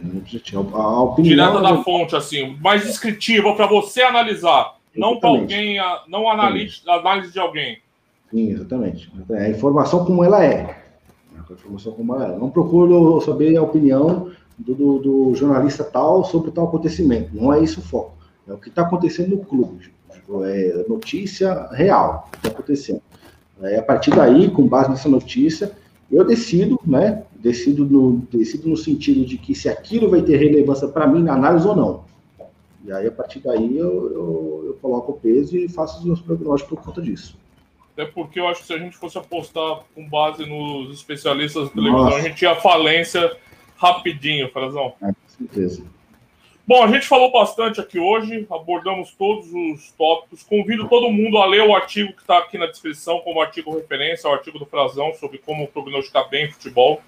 Sim. A, a opinião... Direta da fonte, assim, mais descritiva para você analisar, Exatamente. não para alguém, não analise, análise de alguém. Sim, exatamente. É a informação como ela é. A informação como ela é. Não procuro saber a opinião do, do, do jornalista tal sobre tal acontecimento. Não é isso o foco. É o que está acontecendo no clube. É notícia real que está acontecendo. É, a partir daí, com base nessa notícia, eu decido, né? Decido no, decido no sentido de que se aquilo vai ter relevância para mim na análise ou não. E aí, a partir daí, eu, eu, eu coloco o peso e faço os meus prognósticos por conta disso. Até porque eu acho que se a gente fosse apostar com base nos especialistas da televisão, Nossa. a gente ia falência rapidinho, Frazão. É, com certeza. Bom, a gente falou bastante aqui hoje, abordamos todos os tópicos. Convido todo mundo a ler o artigo que está aqui na descrição, como artigo referência, o artigo do Frazão sobre como prognosticar bem futebol.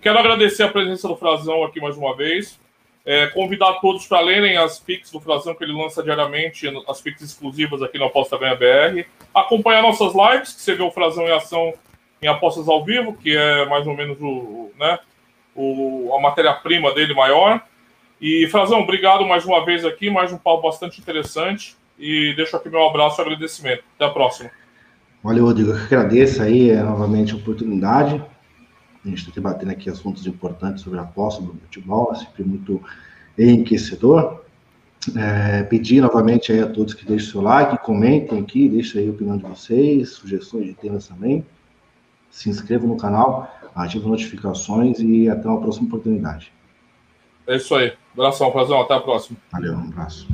Quero agradecer a presença do Frazão aqui mais uma vez. É, convidar todos para lerem as pics do Frazão que ele lança diariamente, as pics exclusivas aqui no Aposta Ganha BR. Acompanhar nossas lives, que você vê o Frazão em ação em apostas ao vivo, que é mais ou menos o, né, o, a matéria-prima dele maior. E, Frazão, obrigado mais uma vez aqui, mais um papo bastante interessante. E deixo aqui meu abraço e agradecimento. Até a próxima. Valeu, Rodrigo. Eu agradeço aí é, novamente a oportunidade. A gente está debatendo aqui assuntos importantes sobre a aposta do futebol, é sempre muito enriquecedor. É, pedir novamente aí a todos que deixem o seu like, comentem aqui, deixem aí a opinião de vocês, sugestões de temas também. Se inscrevam no canal, ativem notificações e até uma próxima oportunidade. É isso aí. Abração, Frazão. Até a próxima. Valeu, um abraço.